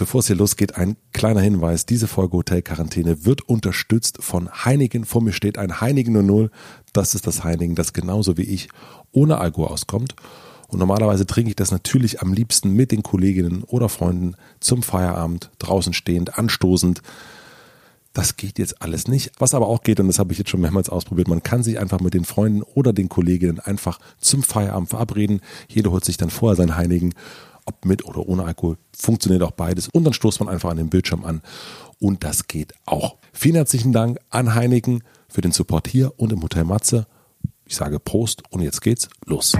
Bevor es hier losgeht, ein kleiner Hinweis. Diese Folge Hotel Quarantäne wird unterstützt von Heinigen. Vor mir steht ein Heinigen 00. Das ist das Heinigen, das genauso wie ich ohne Alkohol auskommt. Und normalerweise trinke ich das natürlich am liebsten mit den Kolleginnen oder Freunden zum Feierabend, draußen stehend, anstoßend. Das geht jetzt alles nicht. Was aber auch geht, und das habe ich jetzt schon mehrmals ausprobiert, man kann sich einfach mit den Freunden oder den Kolleginnen einfach zum Feierabend verabreden. Jeder holt sich dann vorher sein Heinigen ob mit oder ohne Alkohol, funktioniert auch beides. Und dann stoßt man einfach an den Bildschirm an. Und das geht auch. Vielen herzlichen Dank an Heineken für den Support hier und im Hotel Matze. Ich sage Prost und jetzt geht's los.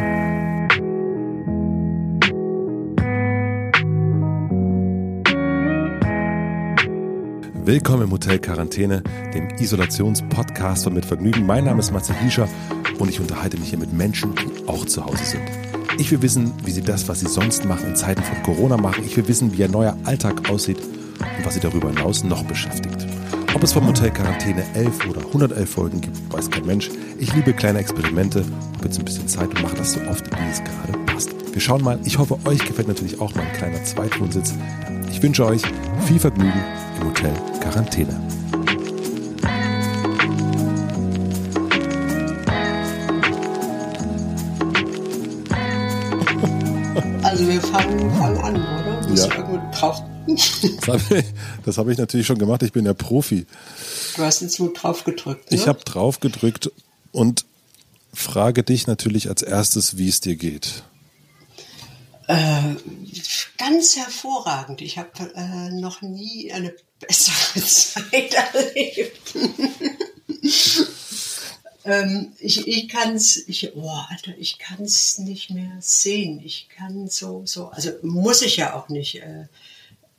Willkommen im Hotel Quarantäne, dem Isolationspodcast von Mit Vergnügen. Mein Name ist Matze Hiescher und ich unterhalte mich hier mit Menschen, die auch zu Hause sind. Ich will wissen, wie Sie das, was Sie sonst machen, in Zeiten von Corona machen. Ich will wissen, wie Ihr neuer Alltag aussieht und was Sie darüber hinaus noch beschäftigt. Ob es vom Hotel Quarantäne 11 oder 111 Folgen gibt, weiß kein Mensch. Ich liebe kleine Experimente, habe jetzt ein bisschen Zeit und mache das so oft, wie es gerade passt. Wir schauen mal. Ich hoffe, euch gefällt natürlich auch mein kleiner Zweitwohnsitz. Ich wünsche euch viel Vergnügen im Hotel Quarantäne. Also wir fangen, fangen an, oder? Ja. drauf. das habe ich, hab ich, natürlich schon gemacht. Ich bin ja Profi. Du hast jetzt nur drauf gedrückt. Ne? Ich habe drauf gedrückt und frage dich natürlich als erstes, wie es dir geht. Äh, ganz hervorragend. Ich habe äh, noch nie eine bessere Zeit erlebt. Ähm, ich ich kann es, ich, oh, Alter, ich kann es nicht mehr sehen. Ich kann so, so, also muss ich ja auch nicht. Äh,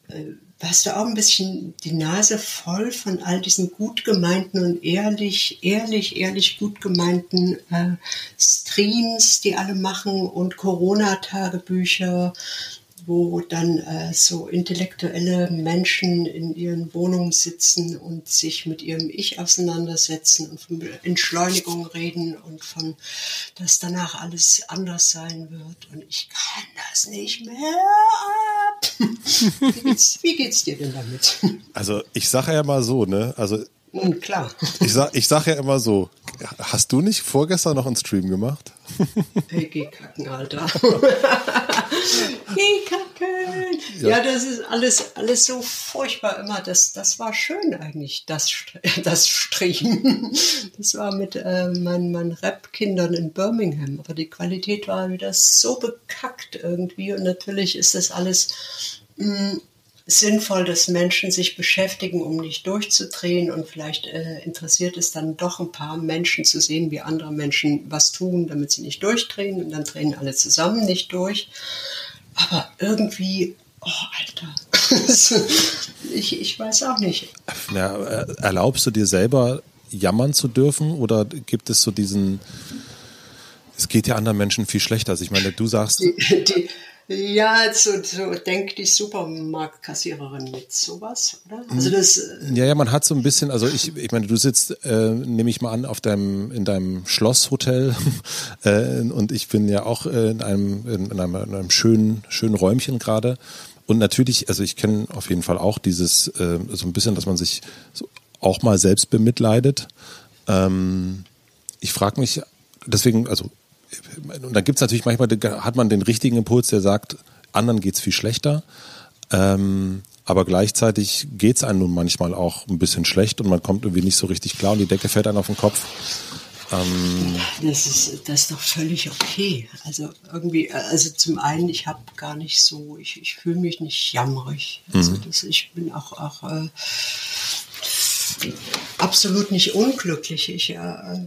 äh, hast du auch ein bisschen die Nase voll von all diesen gut gemeinten und ehrlich, ehrlich, ehrlich gut gemeinten äh, Streams, die alle machen und Corona-Tagebücher wo dann äh, so intellektuelle Menschen in ihren Wohnungen sitzen und sich mit ihrem Ich auseinandersetzen und von Entschleunigung reden und von, dass danach alles anders sein wird. Und ich kann das nicht mehr ab. wie, geht's, wie geht's dir denn damit? Also ich sage ja mal so, ne? Also klar. Ich sag, ich sag ja immer so, hast du nicht vorgestern noch einen Stream gemacht? Hey, geh kacken, Alter. geh kacken. Ja. ja. das ist alles, alles so furchtbar immer. Das, das war schön eigentlich, das, das Stream. Das war mit äh, meinen, meinen Rap-Kindern in Birmingham. Aber die Qualität war wieder so bekackt irgendwie. Und natürlich ist das alles mh, hm, sinnvoll, dass Menschen sich beschäftigen, um nicht durchzudrehen und vielleicht äh, interessiert es dann doch ein paar Menschen zu sehen, wie andere Menschen was tun, damit sie nicht durchdrehen und dann drehen alle zusammen nicht durch. Aber irgendwie, oh Alter, ich, ich weiß auch nicht. Ja, äh, erlaubst du dir selber jammern zu dürfen oder gibt es so diesen, es geht ja anderen Menschen viel schlechter. Also ich meine, du sagst. Die, die, ja, so, so denkt die Supermarktkassiererin mit sowas, oder? Also mhm. das, äh, ja, ja, man hat so ein bisschen, also ich, ich meine, du sitzt, äh, nehme ich mal an, auf deinem, in deinem Schlosshotel äh, und ich bin ja auch äh, in, einem, in, einem, in einem schönen, schönen Räumchen gerade. Und natürlich, also ich kenne auf jeden Fall auch dieses, äh, so ein bisschen, dass man sich so auch mal selbst bemitleidet. Ähm, ich frage mich, deswegen, also und dann gibt es natürlich manchmal, hat man den richtigen Impuls, der sagt, anderen geht es viel schlechter. Ähm, aber gleichzeitig geht es einem nun manchmal auch ein bisschen schlecht und man kommt irgendwie nicht so richtig klar und die Decke fällt einem auf den Kopf. Ähm das, ist, das ist doch völlig okay. Also irgendwie, also zum einen, ich habe gar nicht so, ich, ich fühle mich nicht jammerig. Also mhm. das, ich bin auch, auch äh, absolut nicht unglücklich. Ich äh,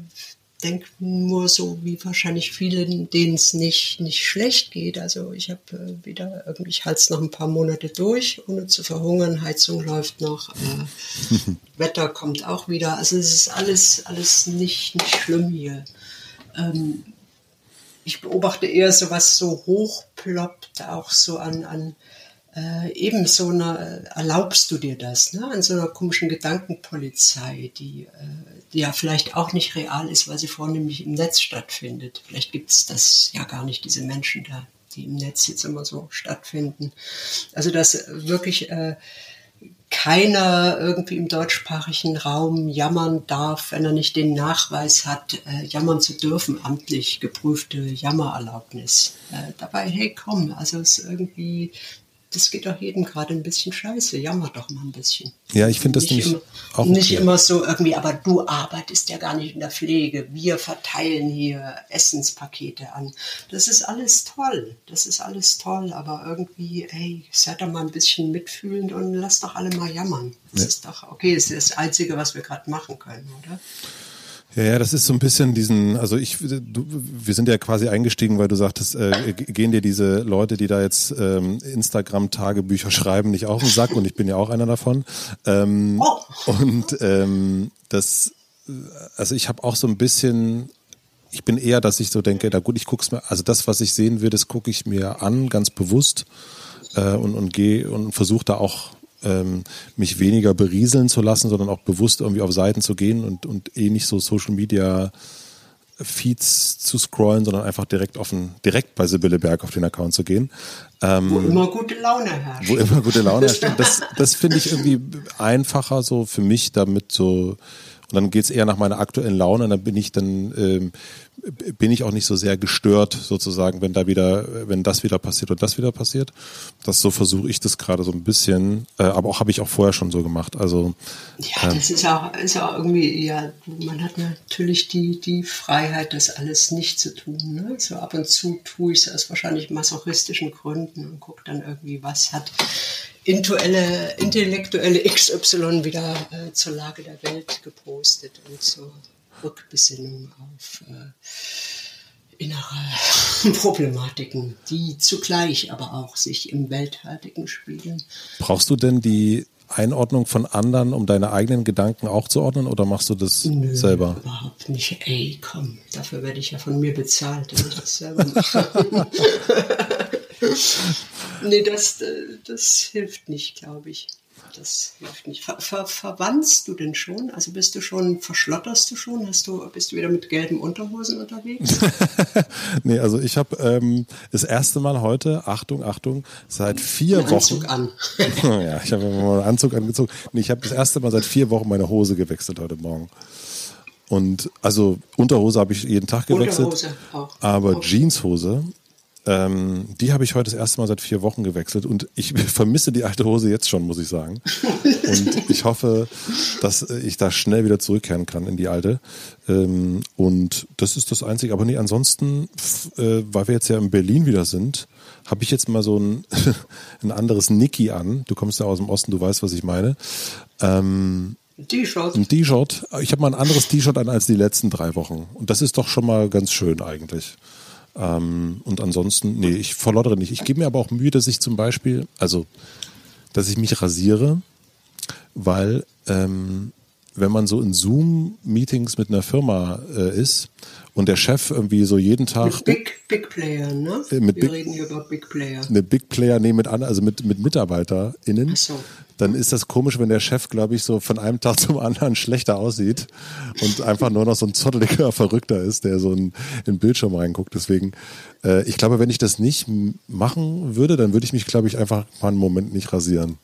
denke nur so, wie wahrscheinlich viele, denen es nicht, nicht schlecht geht. Also ich habe äh, wieder irgendwie, ich halte es noch ein paar Monate durch, ohne zu verhungern. Heizung läuft noch, äh, Wetter kommt auch wieder. Also es ist alles, alles nicht, nicht schlimm hier. Ähm, ich beobachte eher so, was so hochploppt, auch so an, an äh, eben so eine, erlaubst du dir das, ne? an so einer komischen Gedankenpolizei, die, äh, die ja vielleicht auch nicht real ist, weil sie vornehmlich im Netz stattfindet. Vielleicht gibt es das ja gar nicht, diese Menschen da. die im Netz jetzt immer so stattfinden. Also dass wirklich äh, keiner irgendwie im deutschsprachigen Raum jammern darf, wenn er nicht den Nachweis hat, äh, jammern zu dürfen, amtlich geprüfte Jammererlaubnis. Äh, dabei, hey, komm, also es ist irgendwie das geht doch jedem gerade ein bisschen scheiße. Jammer doch mal ein bisschen. Ja, ich finde das nicht, immer, auch okay. nicht immer so irgendwie, aber du arbeitest ja gar nicht in der Pflege. Wir verteilen hier Essenspakete an. Das ist alles toll. Das ist alles toll, aber irgendwie, ey, seid doch mal ein bisschen mitfühlend und lasst doch alle mal jammern. Das ja. ist doch okay, das ist das Einzige, was wir gerade machen können, oder? Ja, ja, das ist so ein bisschen diesen, also ich, du, wir sind ja quasi eingestiegen, weil du sagtest, äh, gehen dir diese Leute, die da jetzt ähm, Instagram-Tagebücher schreiben, nicht auf den Sack und ich bin ja auch einer davon. Ähm, oh. Und ähm, das, also ich habe auch so ein bisschen, ich bin eher, dass ich so denke, na gut, ich guck's mir, also das, was ich sehen will, das gucke ich mir an, ganz bewusst äh, und, und gehe und versuche da auch ähm, mich weniger berieseln zu lassen, sondern auch bewusst irgendwie auf Seiten zu gehen und, und eh nicht so Social Media Feeds zu scrollen, sondern einfach direkt offen, direkt bei Sibylle Berg auf den Account zu gehen. Ähm, wo immer gute Laune herrscht. Wo immer gute Laune herrscht. Das, das finde ich irgendwie einfacher so für mich, damit so und dann geht es eher nach meiner aktuellen Laune und dann bin ich dann ähm, bin ich auch nicht so sehr gestört sozusagen, wenn da wieder, wenn das wieder passiert und das wieder passiert. Das so versuche ich das gerade so ein bisschen, äh, aber auch habe ich auch vorher schon so gemacht. Also ja, das ist auch, ist auch irgendwie, ja, man hat natürlich die die Freiheit, das alles nicht zu tun. Ne? So ab und zu tue ich es aus wahrscheinlich masochistischen Gründen und gucke dann irgendwie, was hat intellektuelle, intellektuelle XY wieder äh, zur Lage der Welt gepostet und zur Rückbesinnung auf äh, innere Problematiken, die zugleich aber auch sich im Welthaltigen spiegeln. Brauchst du denn die Einordnung von anderen, um deine eigenen Gedanken auch zu ordnen oder machst du das Nö, selber? Überhaupt nicht. Ey, komm, dafür werde ich ja von mir bezahlt, dass ich das selber mache. nee, das, äh, das hilft nicht, glaube ich. Das hilft nicht. Ver, ver, verwandst du denn schon? Also bist du schon, verschlotterst du schon? Hast du, bist du wieder mit gelben Unterhosen unterwegs? nee, also ich habe ähm, das erste Mal heute, Achtung, Achtung, seit vier einen Wochen. Anzug an. ja, ich habe mal einen Anzug angezogen. Nee, ich habe das erste Mal seit vier Wochen meine Hose gewechselt heute Morgen. Und also Unterhose habe ich jeden Tag gewechselt. Unterhose auch. Aber okay. Jeanshose ähm, die habe ich heute das erste Mal seit vier Wochen gewechselt und ich vermisse die alte Hose jetzt schon, muss ich sagen. Und ich hoffe, dass ich da schnell wieder zurückkehren kann in die alte. Ähm, und das ist das Einzige. Aber nee, ansonsten, äh, weil wir jetzt ja in Berlin wieder sind, habe ich jetzt mal so ein, ein anderes Niki an. Du kommst ja aus dem Osten, du weißt, was ich meine. Ähm, T-Shirt. Ein T-Shirt. Ich habe mal ein anderes T-Shirt an als die letzten drei Wochen. Und das ist doch schon mal ganz schön eigentlich. Ähm, und ansonsten, nee, ich verlottere nicht. Ich gebe mir aber auch Mühe, dass ich zum Beispiel, also, dass ich mich rasiere, weil ähm, wenn man so in Zoom-Meetings mit einer Firma äh, ist und der Chef irgendwie so jeden Tag. Mit Big, Big Player, ne? Äh, mit Wir Big, reden hier über Big Player. Eine Big Player, nee, mit, also mit, mit MitarbeiterInnen. Ach so dann ist das komisch, wenn der Chef, glaube ich, so von einem Tag zum anderen schlechter aussieht und einfach nur noch so ein zotteliger Verrückter ist, der so in, in den Bildschirm reinguckt. Deswegen, äh, ich glaube, wenn ich das nicht machen würde, dann würde ich mich, glaube ich, einfach mal einen Moment nicht rasieren.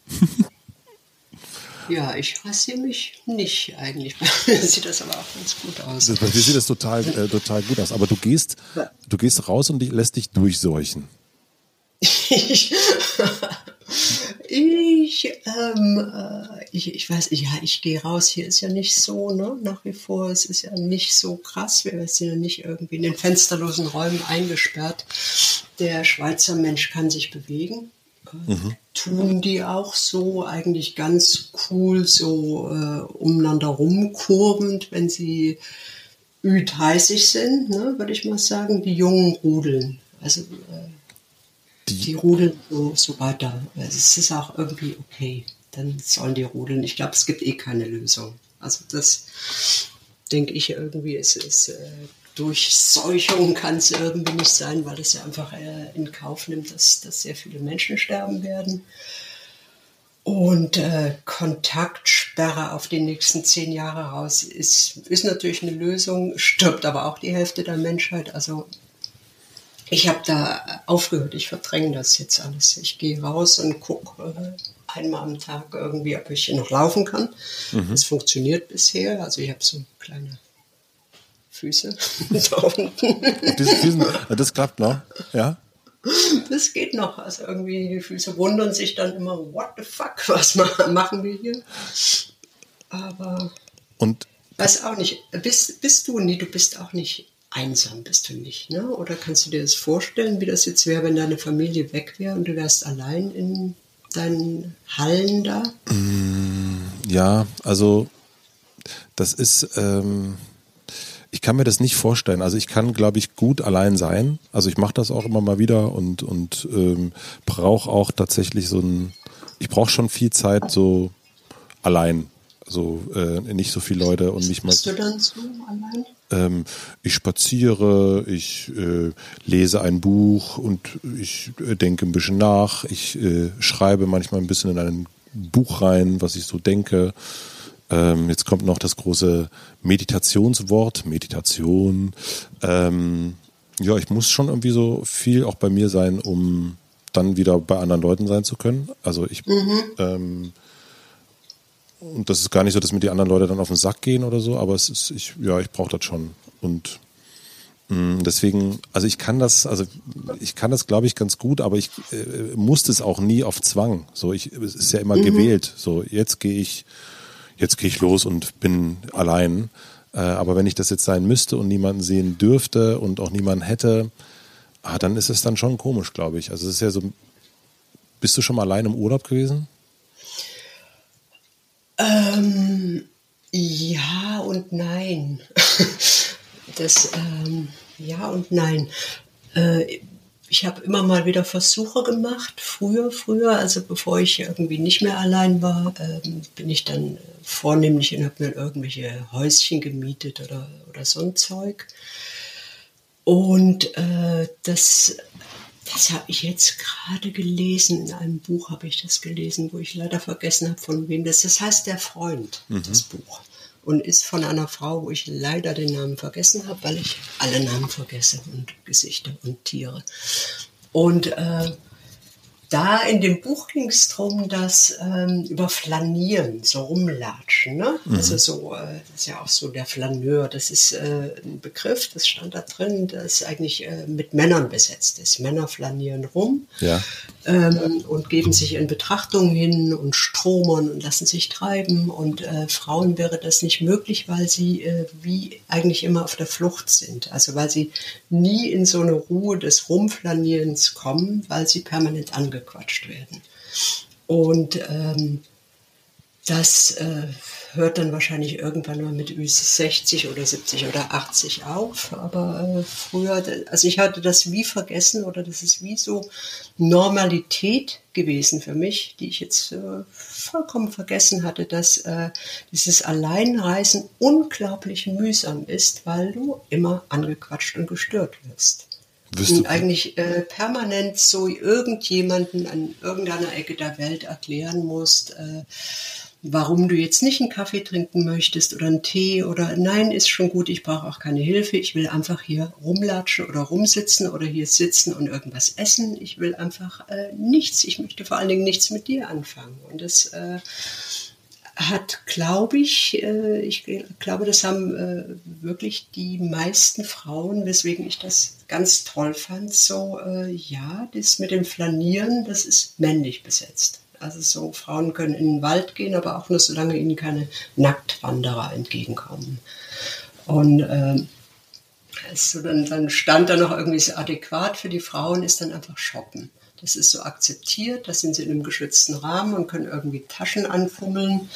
Ja, ich rasiere mich nicht eigentlich. Sieht das aber auch ganz gut aus. Bei dir sieht das total, äh, total gut aus. Aber du gehst, du gehst raus und lässt dich durchseuchen. Ich, ähm, äh, ich, ich weiß, ja, ich gehe raus. Hier ist ja nicht so, ne? Nach wie vor, es ist ja nicht so krass. Wir sind ja nicht irgendwie in den fensterlosen Räumen eingesperrt. Der Schweizer Mensch kann sich bewegen. Äh, mhm. Tun die auch so, eigentlich ganz cool, so äh, umeinander rumkurbend, wenn sie Ü30 sind, ne, würde ich mal sagen, die Jungen rudeln. Also äh, die, die rudeln so, so weiter. Es ist auch irgendwie okay. Dann sollen die rudeln. Ich glaube, es gibt eh keine Lösung. Also das denke ich irgendwie, es ist äh, Durchseuchung kann es irgendwie nicht sein, weil es ja einfach äh, in Kauf nimmt, dass, dass sehr viele Menschen sterben werden. Und äh, Kontaktsperre auf die nächsten zehn Jahre raus ist, ist natürlich eine Lösung, stirbt aber auch die Hälfte der Menschheit. Also ich habe da aufgehört, ich verdränge das jetzt alles. Ich gehe raus und gucke äh, einmal am Tag irgendwie, ob ich noch laufen kann. Mhm. Das funktioniert bisher. Also ich habe so kleine Füße da unten. Füßen, das klappt noch, ja? Das geht noch. Also irgendwie die Füße wundern sich dann immer, what the fuck, was machen wir hier? Aber und weiß auch nicht. Bist, bist du, nee, du bist auch nicht einsam, bist du nicht, ne? Oder kannst du dir das vorstellen, wie das jetzt wäre, wenn deine Familie weg wäre und du wärst allein in deinen Hallen da? Mm, ja, also das ist, ähm, ich kann mir das nicht vorstellen. Also ich kann, glaube ich, gut allein sein. Also ich mache das auch immer mal wieder und, und ähm, brauche auch tatsächlich so ein, ich brauche schon viel Zeit so allein. Also äh, nicht so viele Leute und nicht mal. Was du dann so allein? Ähm, ich spaziere, ich äh, lese ein Buch und ich äh, denke ein bisschen nach. Ich äh, schreibe manchmal ein bisschen in ein Buch rein, was ich so denke. Ähm, jetzt kommt noch das große Meditationswort, Meditation. Ähm, ja, ich muss schon irgendwie so viel auch bei mir sein, um dann wieder bei anderen Leuten sein zu können. Also ich mhm. ähm, und das ist gar nicht so, dass mir die anderen Leute dann auf den Sack gehen oder so, aber es ist, ich, ja, ich brauche das schon. Und mh, mm, deswegen, also ich kann das, also ich kann das, glaube ich, ganz gut, aber ich äh, musste es auch nie auf Zwang. So, ich, es ist ja immer mhm. gewählt. So, jetzt gehe ich jetzt gehe ich los und bin allein. Äh, aber wenn ich das jetzt sein müsste und niemanden sehen dürfte und auch niemanden hätte, ah, dann ist es dann schon komisch, glaube ich. Also es ist ja so. Bist du schon mal allein im Urlaub gewesen? Ähm, ja und nein. das ähm, ja und nein. Äh, ich habe immer mal wieder Versuche gemacht, früher, früher, also bevor ich irgendwie nicht mehr allein war, ähm, bin ich dann vornehmlich und habe mir irgendwelche Häuschen gemietet oder, oder so ein Zeug. Und äh, das, das habe ich jetzt gerade gelesen, in einem Buch habe ich das gelesen, wo ich leider vergessen habe, von wem das ist. Das heißt Der Freund, mhm. das Buch und ist von einer Frau, wo ich leider den Namen vergessen habe, weil ich alle Namen vergesse und Gesichter und Tiere. Und äh, da in dem Buch ging es darum, dass ähm, über Flanieren, so rumlatschen, ne? Mhm. Also so, äh, das ist ja auch so der Flaneur, das ist äh, ein Begriff, das stand da drin, das eigentlich äh, mit Männern besetzt ist. Männer flanieren rum ja. Ähm, und geben sich in Betrachtung hin und stromern und lassen sich treiben. Und äh, Frauen wäre das nicht möglich, weil sie äh, wie eigentlich immer auf der Flucht sind. Also weil sie nie in so eine Ruhe des Rumflanierens kommen, weil sie permanent angequatscht werden. Und ähm, das äh, hört dann wahrscheinlich irgendwann mal mit 60 oder 70 oder 80 auf. Aber äh, früher, also ich hatte das wie vergessen oder das ist wie so Normalität gewesen für mich, die ich jetzt äh, vollkommen vergessen hatte, dass äh, dieses Alleinreisen unglaublich mühsam ist, weil du immer angequatscht und gestört wirst. Und eigentlich äh, permanent so irgendjemanden an irgendeiner Ecke der Welt erklären musst, äh, warum du jetzt nicht einen Kaffee trinken möchtest oder einen Tee oder nein, ist schon gut, ich brauche auch keine Hilfe, ich will einfach hier rumlatschen oder rumsitzen oder hier sitzen und irgendwas essen. Ich will einfach äh, nichts, ich möchte vor allen Dingen nichts mit dir anfangen. Und das äh, hat, glaube ich, äh, ich glaube, das haben äh, wirklich die meisten Frauen, weswegen ich das ganz toll fand, so, äh, ja, das mit dem Flanieren, das ist männlich besetzt. Also so, Frauen können in den Wald gehen, aber auch nur solange ihnen keine Nacktwanderer entgegenkommen. Und äh, also dann, dann stand da noch irgendwie so adäquat für die Frauen, ist dann einfach shoppen. Das ist so akzeptiert, da sind sie in einem geschützten Rahmen und können irgendwie Taschen anfummeln.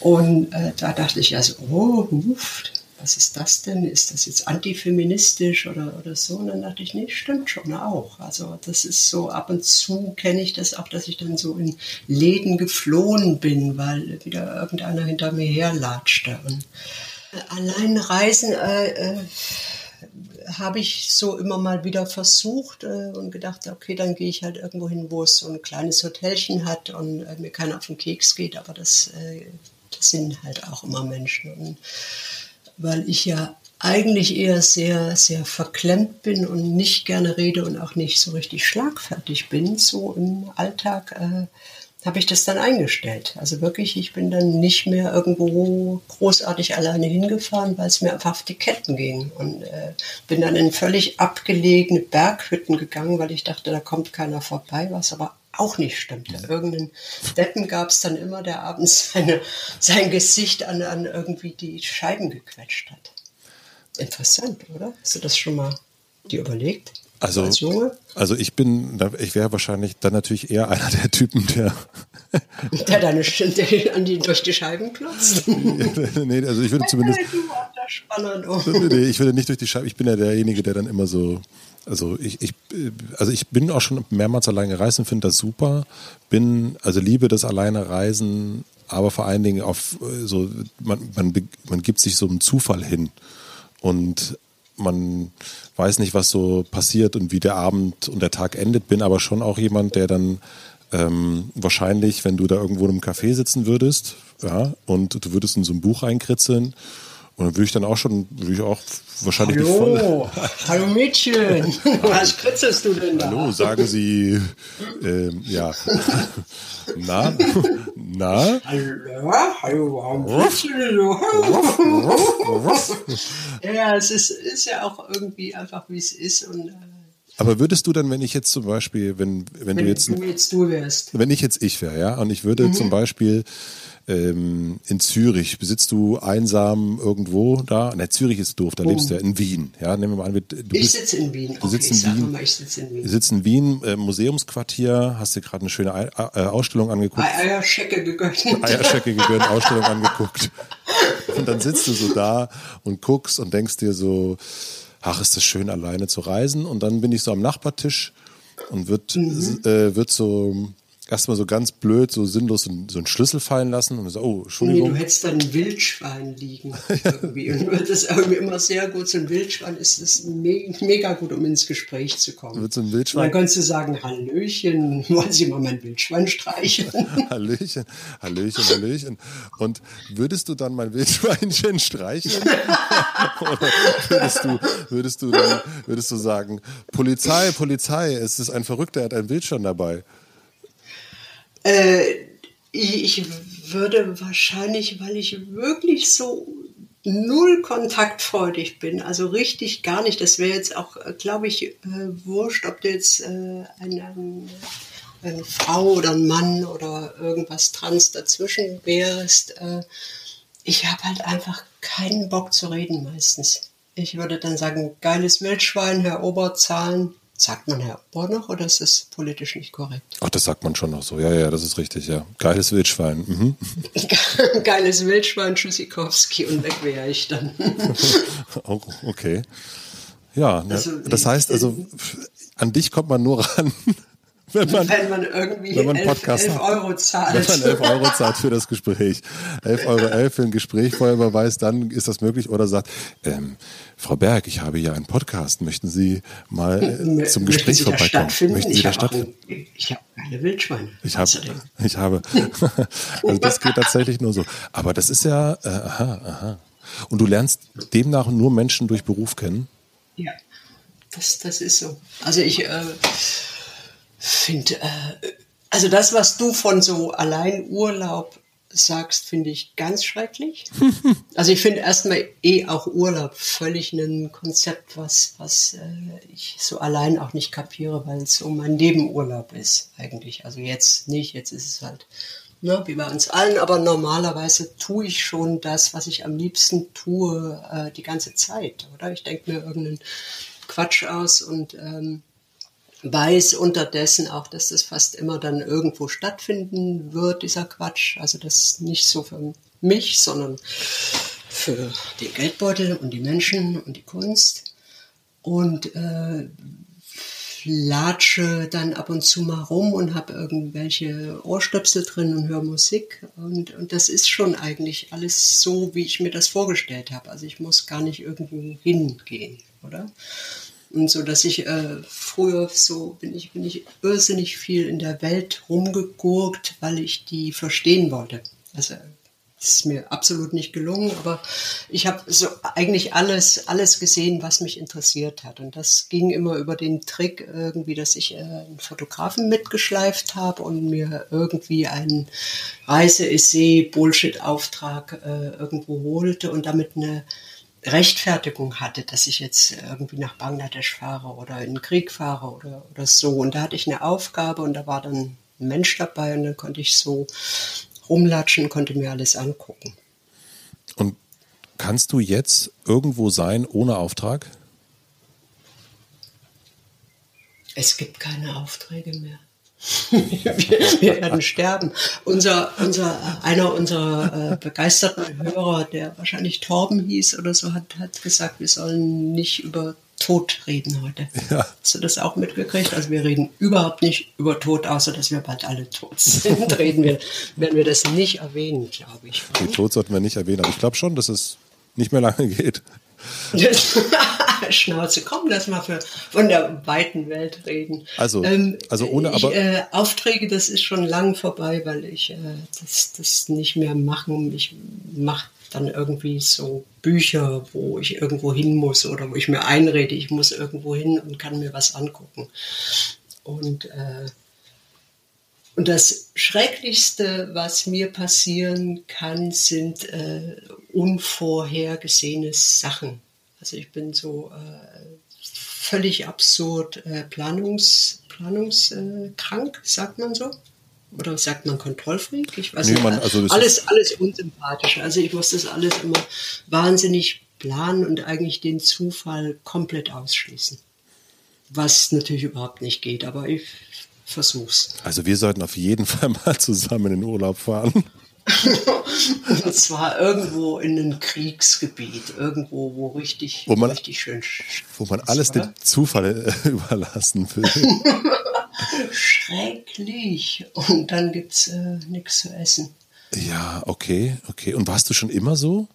Und äh, da dachte ich also, oh, uff, was ist das denn? Ist das jetzt antifeministisch oder, oder so? Und dann dachte ich, nee, stimmt schon auch. Also das ist so, ab und zu kenne ich das auch, dass ich dann so in Läden geflohen bin, weil wieder irgendeiner hinter mir herlatschte. Und allein reisen, äh, äh, habe ich so immer mal wieder versucht äh, und gedacht, okay, dann gehe ich halt irgendwo hin, wo es so ein kleines Hotelchen hat und äh, mir keiner auf den Keks geht, aber das, äh, das sind halt auch immer Menschen. Und weil ich ja eigentlich eher sehr, sehr verklemmt bin und nicht gerne rede und auch nicht so richtig schlagfertig bin, so im Alltag, äh, habe ich das dann eingestellt. Also wirklich, ich bin dann nicht mehr irgendwo großartig alleine hingefahren, weil es mir einfach auf die Ketten ging. Und äh, bin dann in völlig abgelegene Berghütten gegangen, weil ich dachte, da kommt keiner vorbei, was aber auch nicht stimmte. Irgendeinen Deppen gab es dann immer, der abends seine, sein Gesicht an, an irgendwie die Scheiben gequetscht hat. Interessant, oder? Hast du das schon mal dir überlegt? Also, als Junge? also ich bin, ich wäre wahrscheinlich dann natürlich eher einer der Typen, der der deine der an die durch die Scheiben klotzt. nee, also ich würde zumindest. nee, ich würde nicht durch die Scheiben. Ich bin ja derjenige, der dann immer so. Also ich, ich, also ich bin auch schon mehrmals alleine gereist und finde das super. Bin, also liebe das alleine Reisen, aber vor allen Dingen auf so, man, man, man gibt sich so einem Zufall hin. Und man weiß nicht, was so passiert und wie der Abend und der Tag endet, bin aber schon auch jemand, der dann ähm, wahrscheinlich, wenn du da irgendwo in einem Café sitzen würdest, ja, und du würdest in so ein Buch einkritzeln, und dann würde ich dann auch schon, würde ich auch wahrscheinlich Hallo, voll hallo Mädchen, was kritzelst du denn da? Hallo, sagen Sie, ähm, ja, na, na? Hallo, hallo, warum Ja, es ist, ist ja auch irgendwie einfach, wie es ist und äh, aber würdest du dann, wenn ich jetzt zum Beispiel, wenn, wenn, wenn du jetzt, du jetzt du wärst. wenn ich jetzt ich wäre, ja, und ich würde mhm. zum Beispiel ähm, in Zürich, besitzt du einsam irgendwo da? Ne, Zürich ist doof, da oh. lebst du ja in Wien, ja, nehmen wir mal an, du ich sitze in Wien. Du okay, sitzt in Wien. Mal, ich sitze in Wien. Du sitzt in Wien, äh, Museumsquartier, hast dir gerade eine schöne Ei, äh, Ausstellung angeguckt. Eierschecke gegönnt. Eierschecke gegönnt, Ausstellung angeguckt. Und dann sitzt du so da und guckst und denkst dir so, ach, ist das schön, alleine zu reisen. Und dann bin ich so am Nachbartisch und wird, mhm. äh, wird so erstmal so ganz blöd, so sinnlos so, einen Schlüssel fallen lassen und so, oh, Entschuldigung. Nee, du hättest dann ein Wildschwein liegen irgendwie. und wird das irgendwie immer sehr gut. So ein Wildschwein ist das me mega gut, um ins Gespräch zu kommen. Wird so ein Wildschwein. Und dann kannst du sagen, Hallöchen, wollen Sie mal mein Wildschwein streicheln? Hallöchen, Hallöchen, Hallöchen. Und würdest du dann mein Wildschweinchen streicheln? Oder würdest du, würdest du dann, würdest du sagen, Polizei, Polizei, es ist ein Verrückter, er hat ein Wildschwein dabei. Äh, ich würde wahrscheinlich, weil ich wirklich so null kontaktfreudig bin, also richtig gar nicht. Das wäre jetzt auch, glaube ich, äh, wurscht, ob du jetzt äh, eine, eine, Frau oder ein Mann oder irgendwas trans dazwischen wärst. Äh, ich habe halt einfach keinen Bock zu reden meistens. Ich würde dann sagen, geiles Wildschwein, Herr Oberzahlen, Sagt man Herr Ohr noch oder ist das politisch nicht korrekt? Ach, das sagt man schon noch so. Ja, ja, das ist richtig, ja. Geiles Wildschwein. Mhm. Geiles Wildschwein, Tschüssikowski und weg wäre ich dann. oh, okay. Ja, ne, also, das heißt also, an dich kommt man nur ran, wenn man, wenn man irgendwie wenn man 11, 11 Euro zahlt. Wenn man 11 Euro zahlt für das Gespräch. 11 Euro 11 für ein Gespräch vorher überweist, dann ist das möglich. Oder sagt, ähm, Frau Berg, ich habe hier einen Podcast. Möchten Sie mal äh, zum Gespräch vorbeikommen? Möchten Sie da stattfinden? Ich habe keine Wildschweine. Ich habe, ich habe, also das geht tatsächlich nur so. Aber das ist ja, äh, aha, aha. Und du lernst demnach nur Menschen durch Beruf kennen? Ja, das, das ist so. Also ich, äh, finde, äh, also das, was du von so Alleinurlaub sagst, finde ich ganz schrecklich. also ich finde erstmal eh auch Urlaub völlig ein Konzept, was, was äh, ich so allein auch nicht kapiere, weil es so mein Nebenurlaub ist eigentlich. Also jetzt nicht, jetzt ist es halt ne, wie bei uns allen, aber normalerweise tue ich schon das, was ich am liebsten tue, äh, die ganze Zeit, oder? Ich denke mir irgendeinen Quatsch aus und ähm, weiß unterdessen auch, dass das fast immer dann irgendwo stattfinden wird, dieser Quatsch. Also das nicht so für mich, sondern für den Geldbeutel und die Menschen und die Kunst. Und äh, latsche dann ab und zu mal rum und habe irgendwelche Ohrstöpsel drin und höre Musik. Und, und das ist schon eigentlich alles so, wie ich mir das vorgestellt habe. Also ich muss gar nicht irgendwo hingehen, oder? Und so, dass ich äh, früher so bin ich, bin ich irrsinnig viel in der Welt rumgegurkt, weil ich die verstehen wollte. Also ist mir absolut nicht gelungen, aber ich habe so eigentlich alles, alles gesehen, was mich interessiert hat. Und das ging immer über den Trick irgendwie, dass ich äh, einen Fotografen mitgeschleift habe und mir irgendwie einen Reise-Essay-Bullshit-Auftrag äh, irgendwo holte und damit eine Rechtfertigung hatte, dass ich jetzt irgendwie nach Bangladesch fahre oder in den Krieg fahre oder, oder so. Und da hatte ich eine Aufgabe und da war dann ein Mensch dabei und dann konnte ich so rumlatschen, konnte mir alles angucken. Und kannst du jetzt irgendwo sein ohne Auftrag? Es gibt keine Aufträge mehr. Wir, wir, werden sterben. Unser, unser, einer unserer äh, begeisterten Hörer, der wahrscheinlich Torben hieß oder so, hat, hat gesagt, wir sollen nicht über Tod reden heute. Ja. Hast du das auch mitgekriegt? Also wir reden überhaupt nicht über Tod, außer dass wir bald alle tot sind. reden wir, werden wir das nicht erwähnen, glaube ich. Den Tod sollten wir nicht erwähnen, aber ich glaube schon, dass es nicht mehr lange geht. Schnauze, komm, lass mal für, von der weiten Welt reden. Also, ähm, also ohne ich, aber. Äh, Aufträge, das ist schon lang vorbei, weil ich äh, das, das nicht mehr machen. Ich mache dann irgendwie so Bücher, wo ich irgendwo hin muss oder wo ich mir einrede, ich muss irgendwo hin und kann mir was angucken. Und, äh, und das Schrecklichste, was mir passieren kann, sind äh, unvorhergesehene Sachen. Also ich bin so äh, völlig absurd äh, planungs, planungskrank, sagt man so oder sagt man Kontrollfreak? Ich weiß nee, nicht. Man, also alles, alles unsympathisch. Also ich muss das alles immer wahnsinnig planen und eigentlich den Zufall komplett ausschließen. Was natürlich überhaupt nicht geht, aber ich versuch's. Also wir sollten auf jeden Fall mal zusammen in den Urlaub fahren. und zwar irgendwo in einem Kriegsgebiet, irgendwo, wo richtig, wo man, richtig schön. Wo man alles dem Zufall äh, überlassen will. Schrecklich. Und dann gibt es äh, nichts zu essen. Ja, okay, okay. Und warst du schon immer so?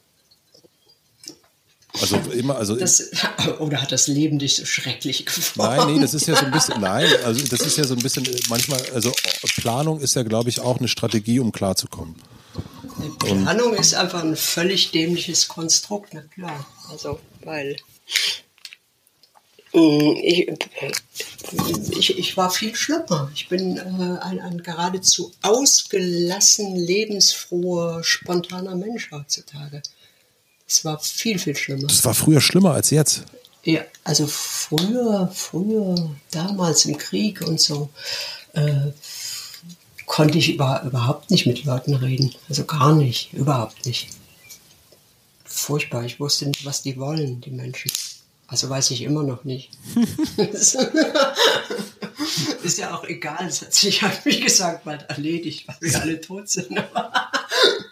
Also immer, also das, oder hat das Leben dich so schrecklich geformt? Nein, nee, das ist ja so ein bisschen, nein, also das ist ja so ein bisschen, manchmal, also Planung ist ja, glaube ich, auch eine Strategie, um klarzukommen. Planung Und, ist einfach ein völlig dämliches Konstrukt, na klar. Also, weil Mm, ich, ich, ich war viel schlimmer. Ich bin äh, ein, ein geradezu ausgelassen, lebensfroher, spontaner Mensch heutzutage. Es war viel, viel schlimmer. Das war früher schlimmer als jetzt. Ja, also früher, früher, damals im Krieg und so, äh, konnte ich über, überhaupt nicht mit Leuten reden. Also gar nicht, überhaupt nicht. Furchtbar, ich wusste nicht, was die wollen, die Menschen. Also weiß ich immer noch nicht. ist ja auch egal, es hat sich, habe ich gesagt, bald erledigt, weil wir alle tot sind.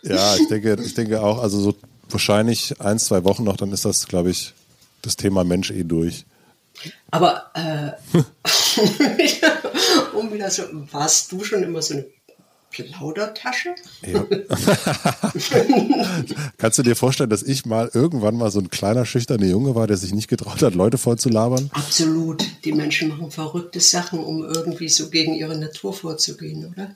ja, ich denke, ich denke auch, also so wahrscheinlich ein, zwei Wochen noch, dann ist das, glaube ich, das Thema Mensch eh durch. Aber äh, um wieder so, warst du schon immer so eine Plaudertasche? Ja. Kannst du dir vorstellen, dass ich mal irgendwann mal so ein kleiner, schüchterner Junge war, der sich nicht getraut hat, Leute vollzulabern? Absolut. Die Menschen machen verrückte Sachen, um irgendwie so gegen ihre Natur vorzugehen, oder?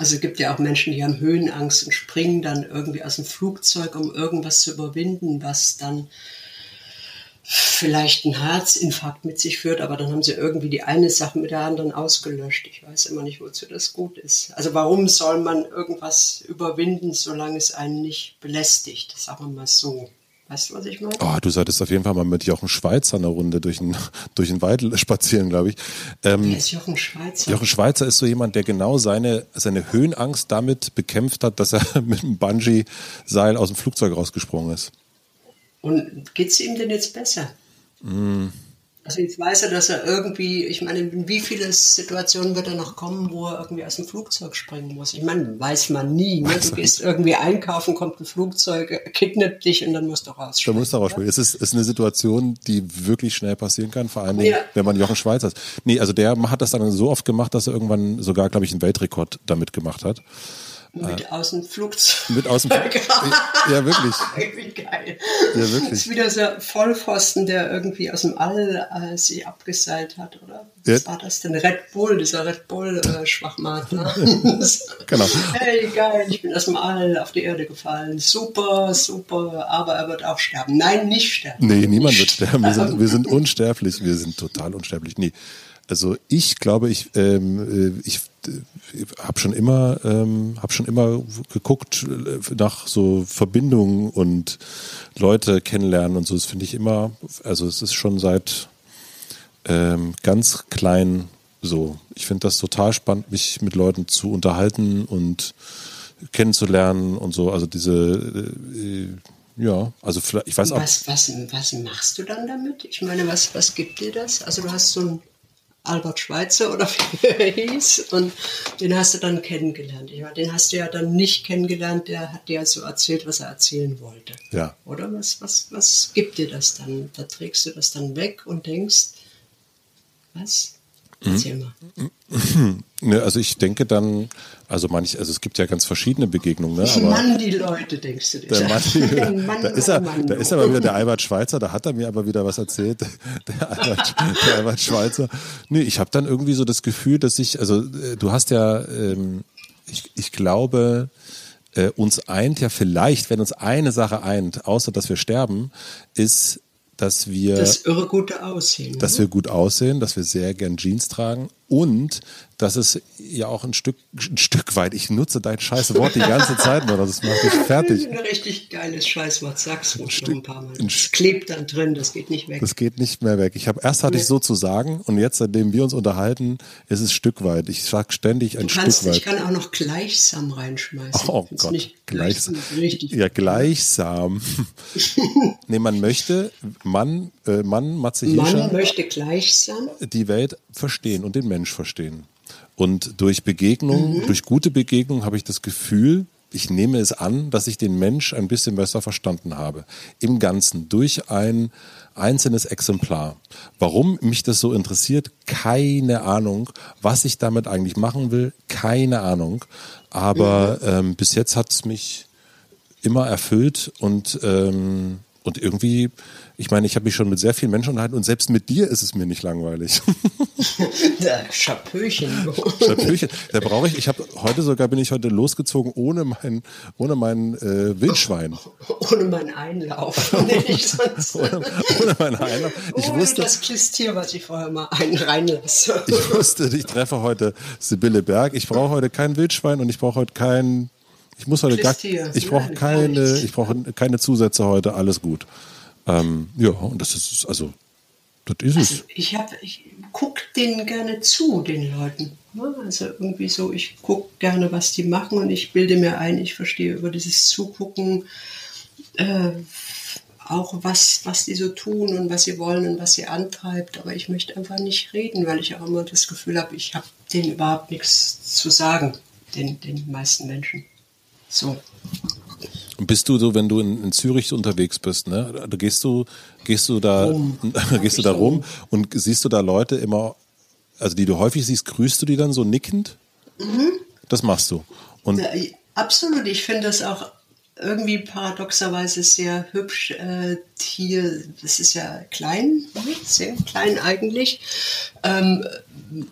Also es gibt ja auch Menschen, die haben Höhenangst und springen dann irgendwie aus dem Flugzeug, um irgendwas zu überwinden, was dann vielleicht einen Herzinfarkt mit sich führt, aber dann haben sie irgendwie die eine Sache mit der anderen ausgelöscht. Ich weiß immer nicht, wozu das gut ist. Also warum soll man irgendwas überwinden, solange es einen nicht belästigt? Sagen wir mal so. Weißt du, was ich meine? Oh, du solltest auf jeden Fall mal mit Jochen Schweizer eine Runde durch den, durch den Wald spazieren, glaube ich. Ähm, Wer ist Jochen Schweizer? Jochen Schweizer ist so jemand, der genau seine, seine Höhenangst damit bekämpft hat, dass er mit einem Bungee-Seil aus dem Flugzeug rausgesprungen ist. Und geht es ihm denn jetzt besser? Mm. Also jetzt weiß er, dass er irgendwie, ich meine, in wie viele Situationen wird er noch kommen, wo er irgendwie aus dem Flugzeug springen muss? Ich meine, weiß man nie. Ne? Du gehst irgendwie einkaufen, kommt ein Flugzeug, kidnappt dich und dann musst du rausspringen. Da musst du rausspringen. Es ist, ist eine Situation, die wirklich schnell passieren kann, vor allem, ja. wenn man Jochen Schweizer ist. Nee, also der hat das dann so oft gemacht, dass er irgendwann sogar, glaube ich, einen Weltrekord damit gemacht hat. Mit äh, Außenflugzeug. Mit Außenflugzeug. ja, wirklich. Wie geil. Ja, wirklich. Das ist wieder so ein Vollpfosten, der irgendwie aus dem All äh, sie abgeseilt hat, oder? Was ja. war das denn? Red Bull, dieser Red Bull-Schwachmater. Äh, genau. Hey, geil, ich bin aus dem All auf die Erde gefallen. Super, super, aber er wird auch sterben. Nein, nicht sterben. Nee, niemand wird sterben. Wir sind, wir sind unsterblich. Wir sind total unsterblich. Nee. Also ich glaube, ich, ähm, äh, ich äh, habe schon immer, ähm, habe schon immer geguckt äh, nach so Verbindungen und Leute kennenlernen und so. Das finde ich immer, also es ist schon seit ähm, ganz klein so. Ich finde das total spannend, mich mit Leuten zu unterhalten und kennenzulernen und so. Also diese äh, ja, also vielleicht, ich weiß auch. Was, was, was machst du dann damit? Ich meine, was, was gibt dir das? Also du hast so ein Albert Schweitzer oder wie er hieß. Und den hast du dann kennengelernt. Ich meine, den hast du ja dann nicht kennengelernt, der hat dir so erzählt, was er erzählen wollte. Ja. Oder was, was, was gibt dir das dann? Da trägst du das dann weg und denkst, was? Erzähl mal. Ne, also ich denke dann, also manch, also es gibt ja ganz verschiedene Begegnungen. Ne? Aber Mann, die Leute, denkst du dir. Der Mann, die, Mann, da ist er, Mann, da ist aber wieder der Albert Schweitzer, da hat er mir aber wieder was erzählt. Der Albert, der Albert Schweitzer. Nee, ich habe dann irgendwie so das Gefühl, dass ich, also äh, du hast ja, ähm, ich, ich glaube, äh, uns eint ja vielleicht, wenn uns eine Sache eint, außer dass wir sterben, ist dass wir das irre gute Aussehen, dass ne? wir gut aussehen, dass wir sehr gern Jeans tragen und dass es ja auch ein Stück, ein Stück weit, ich nutze dein scheiß Wort die ganze Zeit nur, das macht mich fertig. Ein richtig geiles Scheißwort, sag's ruhig noch ein paar Mal. Das klebt dann drin, das geht nicht weg. Das geht nicht mehr weg. Ich habe erst hatte nee. ich so zu sagen und jetzt, seitdem wir uns unterhalten, ist es Stück weit. Ich sag ständig ein kannst, Stück weit. Ich kann auch noch gleichsam reinschmeißen. Oh Find's Gott, nicht gleichsam. Richtig ja, gleichsam. nee, man möchte, Mann, äh, Mann, Matze Mann möchte gleichsam die Welt verstehen und den Mensch verstehen. Und durch Begegnung, mhm. durch gute Begegnung habe ich das Gefühl, ich nehme es an, dass ich den Mensch ein bisschen besser verstanden habe. Im Ganzen, durch ein einzelnes Exemplar. Warum mich das so interessiert, keine Ahnung. Was ich damit eigentlich machen will, keine Ahnung. Aber mhm. ähm, bis jetzt hat es mich immer erfüllt und, ähm, und irgendwie ich meine, ich habe mich schon mit sehr vielen Menschen unterhalten und selbst mit dir ist es mir nicht langweilig. Schapöchen. Schapöchen. Da brauche ich, ich habe heute sogar bin ich heute losgezogen ohne mein, ohne mein äh, Wildschwein. Ohne meinen Einlauf. ohne, ohne meinen Einlauf. Ich ohne wusste, das Klistier, was ich vorher mal einen reinlasse. ich wusste, ich treffe heute Sibylle Berg. Ich brauche heute kein Wildschwein und ich brauche heute kein ich muss heute gar, ich brauche keine, ich brauche keine Zusätze heute, alles gut. Ähm, ja, und das ist, also, das ist also es. Ich, ich gucke denen gerne zu, den Leuten. Ne? Also irgendwie so, ich gucke gerne, was die machen und ich bilde mir ein, ich verstehe über dieses Zugucken äh, auch, was, was die so tun und was sie wollen und was sie antreibt. Aber ich möchte einfach nicht reden, weil ich auch immer das Gefühl habe, ich habe denen überhaupt nichts zu sagen, den, den meisten Menschen. So. Bist du so, wenn du in, in Zürich unterwegs bist, ne? Da gehst du, gehst du da, rum. gehst du da rum und siehst du da Leute immer, also die du häufig siehst, grüßt du die dann so nickend? Mhm. Das machst du. Und ja, absolut. Ich finde das auch irgendwie paradoxerweise sehr hübsch. Äh, hier, das ist ja klein, sehr klein eigentlich. Ähm,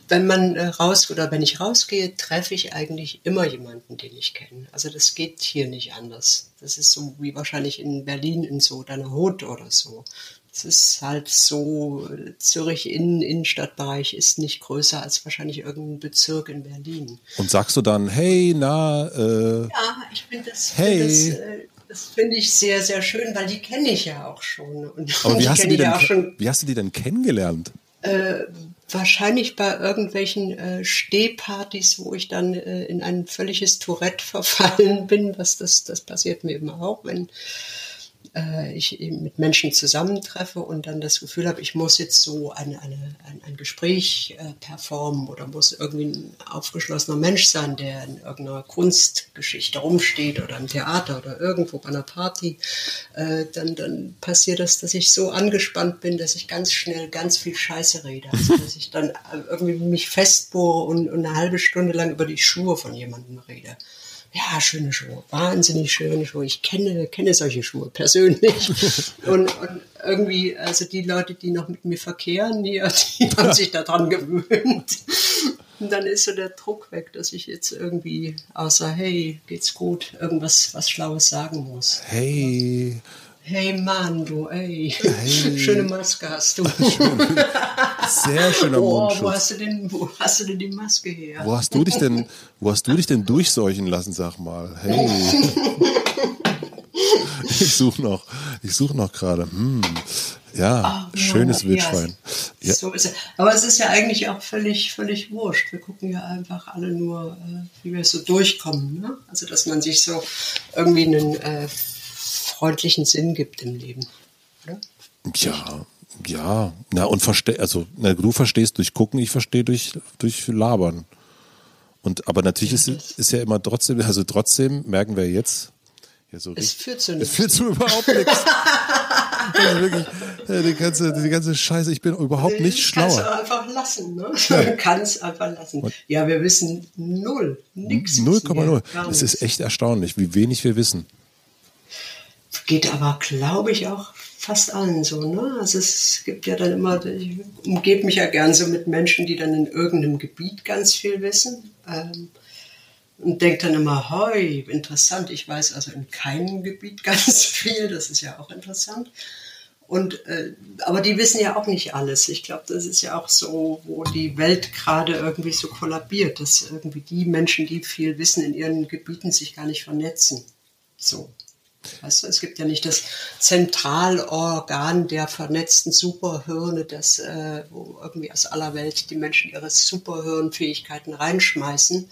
wenn man äh, raus oder wenn ich rausgehe, treffe ich eigentlich immer jemanden, den ich kenne. Also das geht hier nicht anders. Das ist so wie wahrscheinlich in Berlin in so deiner Hut oder so. Es ist halt so, Zürich in Innenstadtbereich ist nicht größer als wahrscheinlich irgendein Bezirk in Berlin. Und sagst du dann, hey, na, äh, Ja, ich finde das, hey. Find das, äh, das finde ich sehr, sehr schön, weil die kenne ich ja auch schon. Und Aber wie hast, du die denn, schon, wie hast du die denn kennengelernt? Äh, wahrscheinlich bei irgendwelchen äh, Stehpartys, wo ich dann äh, in ein völliges Tourette verfallen bin, was das, das passiert mir eben auch, wenn äh, ich mit Menschen zusammentreffe und dann das Gefühl habe, ich muss jetzt so eine, eine, ein, ein Gespräch äh, performen oder muss irgendwie ein aufgeschlossener Mensch sein, der in irgendeiner Kunstgeschichte rumsteht oder im Theater oder irgendwo bei einer Party, äh, dann, dann passiert das, dass ich so angespannt bin, dass ich ganz schnell ganz viel Scheiße rede. Also dass ich dann irgendwie mich festbohre und, und eine halbe Stunde lang über die Schuhe von jemandem rede ja, schöne Schuhe, wahnsinnig schöne Schuhe. Ich kenne, kenne solche Schuhe persönlich. und, und irgendwie, also die Leute, die noch mit mir verkehren, die, die haben sich daran gewöhnt. Und dann ist so der Druck weg, dass ich jetzt irgendwie außer hey, geht's gut, irgendwas was Schlaues sagen muss. Hey. Hey Mann, du, ey. Hey. Schöne Maske hast du. Sehr schöner oh, Mundschutz. Wo hast, du denn, wo hast du denn die Maske her? Wo hast du dich denn, wo hast du dich denn durchseuchen lassen, sag mal? Hey. ich suche noch, ich suche noch gerade. Hm. Ja, Oh, schönes ja, Wildschwein. Ja. So ist es. Aber es ist ja eigentlich auch völlig, völlig wurscht. Wir gucken ja einfach alle nur, äh, wie wir so durchkommen. Ne? Also, dass man sich so irgendwie einen äh, freundlichen Sinn gibt im Leben. Ne? Ja, ja. Na, und verste also, na, du verstehst durch Gucken, ich verstehe durch, durch Labern. Und, aber natürlich ist, ist ja immer trotzdem, also trotzdem merken wir jetzt, ja, so Es führt zu es nichts. führt zu überhaupt nichts. Also wirklich, die ganze, die ganze Scheiße, ich bin überhaupt nicht Kannst du schlauer. einfach lassen, ne? Du kannst einfach lassen. Ja, wir wissen null, wir, 0,0. gar Es nichts. ist echt erstaunlich, wie wenig wir wissen. Geht aber, glaube ich, auch fast allen so. Ne? Also es gibt ja dann immer, ich umgebe mich ja gern so mit Menschen, die dann in irgendeinem Gebiet ganz viel wissen. Ähm, und denke dann immer, hoi, interessant, ich weiß also in keinem Gebiet ganz viel, das ist ja auch interessant. Und, äh, aber die wissen ja auch nicht alles. Ich glaube, das ist ja auch so, wo die Welt gerade irgendwie so kollabiert, dass irgendwie die Menschen, die viel wissen, in ihren Gebieten sich gar nicht vernetzen. So. Weißt du, es gibt ja nicht das Zentralorgan der vernetzten Superhirne, das, äh, wo irgendwie aus aller Welt die Menschen ihre Superhirnfähigkeiten reinschmeißen.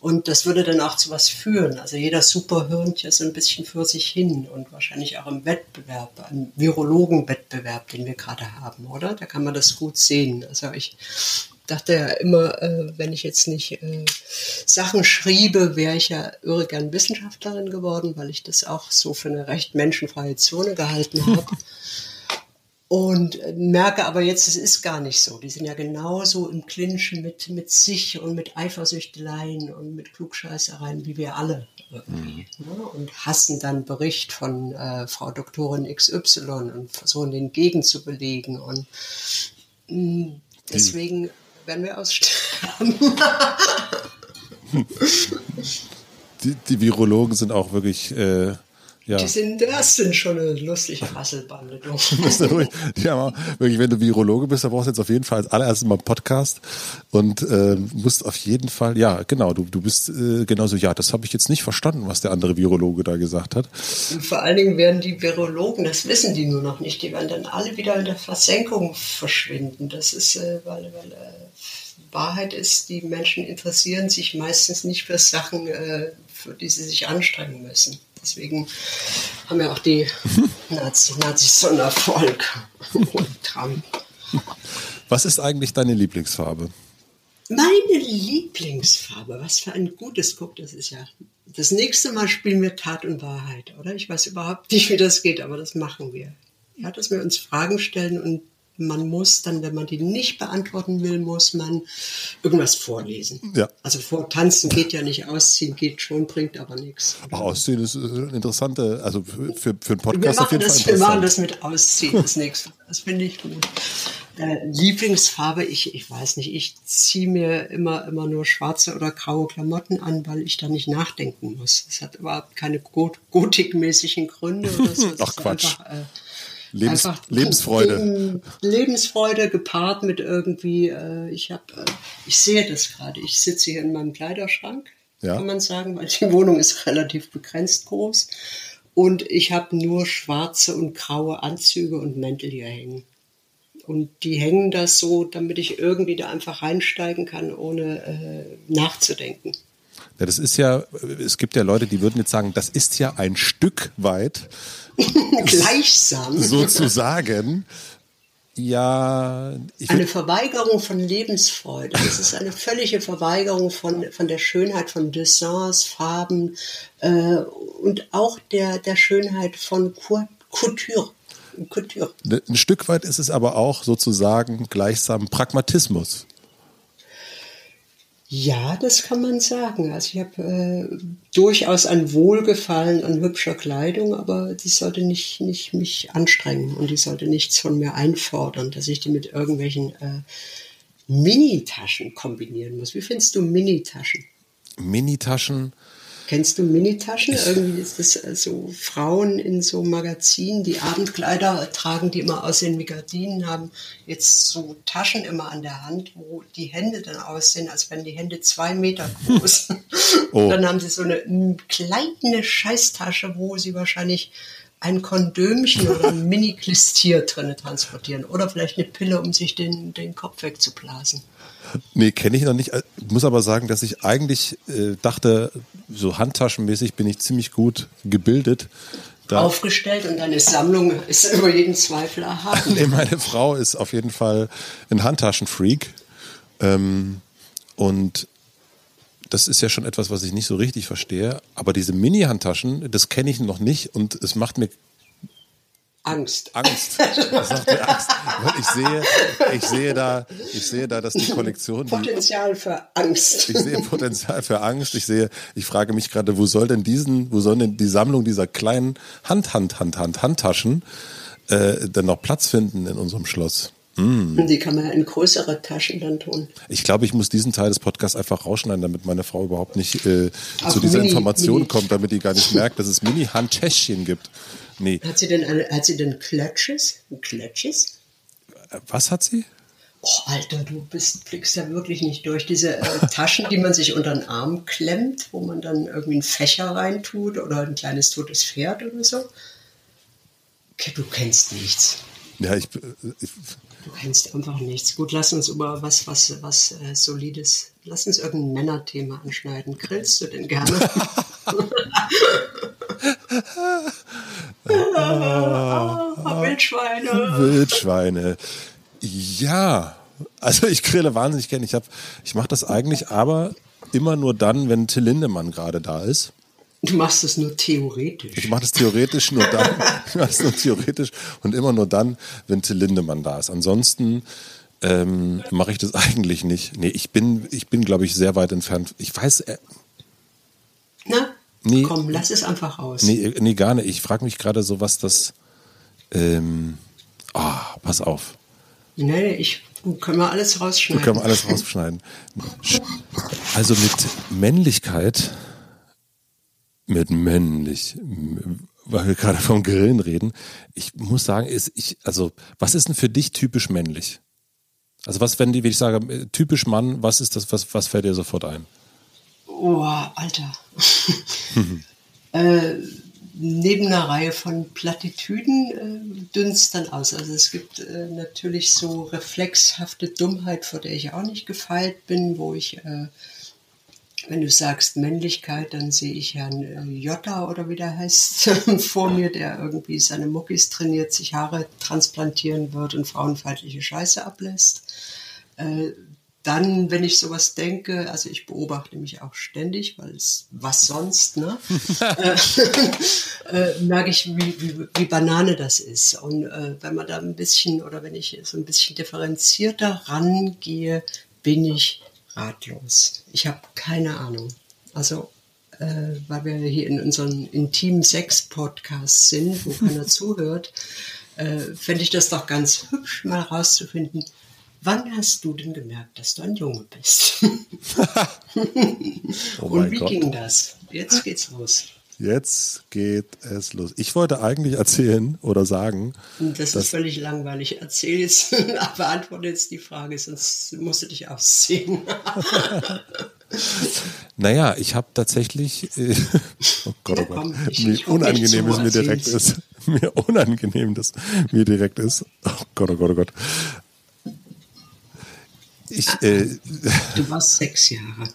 Und das würde dann auch zu was führen. Also jeder Superhirnt ja so ein bisschen für sich hin und wahrscheinlich auch im Wettbewerb, im Virologenwettbewerb, den wir gerade haben, oder? Da kann man das gut sehen. Also ich dachte ja immer, äh, wenn ich jetzt nicht äh, Sachen schriebe, wäre ich ja irre gern Wissenschaftlerin geworden, weil ich das auch so für eine recht menschenfreie Zone gehalten habe. Und äh, merke aber jetzt, es ist gar nicht so. Die sind ja genauso im Clinchen mit, mit sich und mit Eifersüchteleien und mit Klugscheißereien wie wir alle. Ne? Und hassen dann Bericht von äh, Frau Doktorin XY und versuchen den gegenzubelegen. Und mh, deswegen werden wir aussterben. Die, die Virologen sind auch wirklich, äh, ja. Die sind, das sind schon eine lustige haben auch, wirklich, wenn du Virologe bist, dann brauchst du jetzt auf jeden Fall als allererstes mal einen Podcast und äh, musst auf jeden Fall, ja, genau, du, du bist äh, genauso, ja, das habe ich jetzt nicht verstanden, was der andere Virologe da gesagt hat. Und vor allen Dingen werden die Virologen, das wissen die nur noch nicht, die werden dann alle wieder in der Versenkung verschwinden. Das ist, äh, weil, weil äh, Wahrheit ist, die Menschen interessieren sich meistens nicht für Sachen, äh, für die sie sich anstrengen müssen. Deswegen haben ja auch die Nazis, Nazis so einen Erfolg. Trump. Was ist eigentlich deine Lieblingsfarbe? Meine Lieblingsfarbe, was für ein gutes Guck, das ist ja. Das nächste Mal spielen wir Tat und Wahrheit, oder? Ich weiß überhaupt nicht, wie das geht, aber das machen wir. Ja, dass wir uns Fragen stellen und man muss dann, wenn man die nicht beantworten will, muss man irgendwas vorlesen. Ja. Also vortanzen geht ja nicht, ausziehen geht schon, bringt aber nichts. Ach, Aussehen ist eine interessante, also für, für, einen Podcast auf jeden Fall das, wir machen das mit Ausziehen, das nächste. Das finde ich gut. Äh, Lieblingsfarbe, ich, ich weiß nicht, ich ziehe mir immer, immer nur schwarze oder graue Klamotten an, weil ich da nicht nachdenken muss. Das hat überhaupt keine got gotikmäßigen Gründe oder so. Ach, ist Quatsch. Einfach, äh, Lebens, einfach Lebensfreude. Leben- Lebensfreude gepaart mit irgendwie, äh, ich habe, äh, ich sehe das gerade, ich sitze hier in meinem Kleiderschrank, Ja. kann man sagen, weil die Wohnung ist relativ begrenzt groß. Und ich habe nur schwarze und graue Anzüge und Mäntel hier hängen. Und die hängen da so, damit ich irgendwie da einfach reinsteigen kann, ohne äh, nachzudenken. Ja, das ist ja, es gibt ja Leute, die würden jetzt sagen, das ist ja ein Stück weit Gleichsam. sozusagen. Ja, Eine Verweigerung von Lebensfreude. Das ist eine völlige Verweigerung von, von der Schönheit von Dessins, Farben äh, und auch der, der Schönheit von Couture. Couture. ein Stück weit ist es aber auch sozusagen gleichsam Pragmatismus. Ja, das kann man sagen. Also ich habe äh, durchaus ein Wohlgefallen an hübscher Kleidung, aber die sollte nicht, nicht mich anstrengen und die sollte nichts von mir einfordern, dass ich die mit irgendwelchen äh, Mini-Taschen kombinieren muss. Wie findest du Mini-Taschen? Mini-Taschen Kennst du Minitaschen? Irgendwie ist das äh, so Frauen in so Magazinen, die Abendkleider tragen, die immer aussehen wie Gardinen, haben jetzt so Taschen immer an der Hand, wo die Hände dann aussehen, als wären die Hände zwei Meter groß. Oh. Dann haben sie so eine kleine Scheißtasche, wo sie wahrscheinlich ein Kondömchen oder ein Mini-Klistier drin transportieren. Oder vielleicht eine Pille, um sich den, den Kopf wegzublasen. Nee, kenne ich noch nicht. Ich muss aber sagen, dass ich eigentlich äh, dachte, so handtaschenmäßig bin ich ziemlich gut gebildet. Da aufgestellt und deine Sammlung ist über jeden Zweifel erhaben. nee, meine Frau ist auf jeden Fall ein Handtaschenfreak. Ähm, und das ist ja schon etwas, was ich nicht so richtig verstehe. Aber diese Mini-Handtaschen, das kenne ich noch nicht und es macht mir Angst. Angst. Das sagt mir Angst. Weil ich sehe, ich sehe da, ich sehe da, dass die Kollektion. Potenzial für Angst. Ich sehe Potenzial für Angst. Ich sehe, ich frage mich gerade, wo soll denn diesen, wo soll denn die Sammlung dieser kleinen Hand, Hand, Hand, Hand, Handtaschen äh, denn noch Platz finden in unserem Schloss? Mm. Die kann man in größere Taschen dann tun. Ich glaube, ich muss diesen Teil des Podcasts einfach rausschneiden, damit meine Frau überhaupt nicht äh, zu dieser Mini, Information Mini. kommt, damit die gar nicht merkt, dass es Mini-Handtäschchen gibt. Nee. Hat sie denn, eine, hat sie denn Clutches? Clutches? Was hat sie? Oh, Alter, du bist, blickst ja wirklich nicht durch. Diese äh, Taschen, die man sich unter den Arm klemmt, wo man dann irgendwie einen Fächer reintut oder ein kleines totes Pferd oder so. Du kennst nichts. Ja, ich, ich Du kennst einfach nichts. Gut, lass uns über was, was, was äh, Solides, lass uns irgendein Männerthema anschneiden. Grillst du denn gerne? ah, Wildschweine. Wildschweine. Ja, also ich grille wahnsinnig gerne. Ich, ich mache das eigentlich aber immer nur dann, wenn Till Lindemann gerade da ist. Du machst es nur theoretisch. Ich mache das theoretisch nur dann. ich mache es nur theoretisch und immer nur dann, wenn Till Lindemann da ist. Ansonsten ähm, mache ich das eigentlich nicht. Nee, ich bin, ich bin, glaube ich, sehr weit entfernt. Ich weiß. Äh, Na? Nee, Komm, lass es einfach aus. Nee, nee gar nicht. Ich frage mich gerade so, was das. Ähm, oh, pass auf. Nee, ich können wir alles rausschneiden. Können wir alles rausschneiden. Also mit Männlichkeit mit männlich, weil wir gerade vom Grillen reden. Ich muss sagen, ist ich, also, was ist denn für dich typisch männlich? Also was, wenn, die, wenn ich sage, typisch Mann, was ist das, was, was fällt dir sofort ein? Oh, Alter. äh, neben einer Reihe von Plattitüden äh, dünst dann aus. Also es gibt äh, natürlich so reflexhafte Dummheit, vor der ich auch nicht gefeilt bin, wo ich äh, wenn du sagst Männlichkeit, dann sehe ich Herrn äh, Jotta oder wie der heißt vor mir, der irgendwie seine Muckis trainiert, sich Haare transplantieren wird und frauenfeindliche Scheiße ablässt. Äh, dann, wenn ich sowas denke, also ich beobachte mich auch ständig, weil es was sonst, ne? äh, äh, merke ich, wie, wie, wie, Banane das ist. Und äh, wenn man da ein bisschen oder wenn ich so ein bisschen differenzierter rangehe, bin ich ratlos. Ich habe keine Ahnung. Also, äh, weil wir hier in unserem intimen Sex-Podcast sind, wo keiner zuhört, äh, fände ich das doch ganz hübsch, mal rauszufinden, wann hast du denn gemerkt, dass du ein Junge bist? oh Und wie Gott. ging das? Jetzt geht's los. Jetzt geht es los. Ich wollte eigentlich erzählen oder sagen. Das ist völlig langweilig. Erzähl jetzt, beantworte jetzt die Frage, sonst musst du dich aussehen. naja, ich habe tatsächlich. Äh, oh Gott, oh Gott. Ich, mir ich unangenehm ist mir direkt ist. Mir unangenehm, dass mir direkt ist. Oh Gott, oh Gott, oh Gott. Ich, äh, du warst sechs Jahre.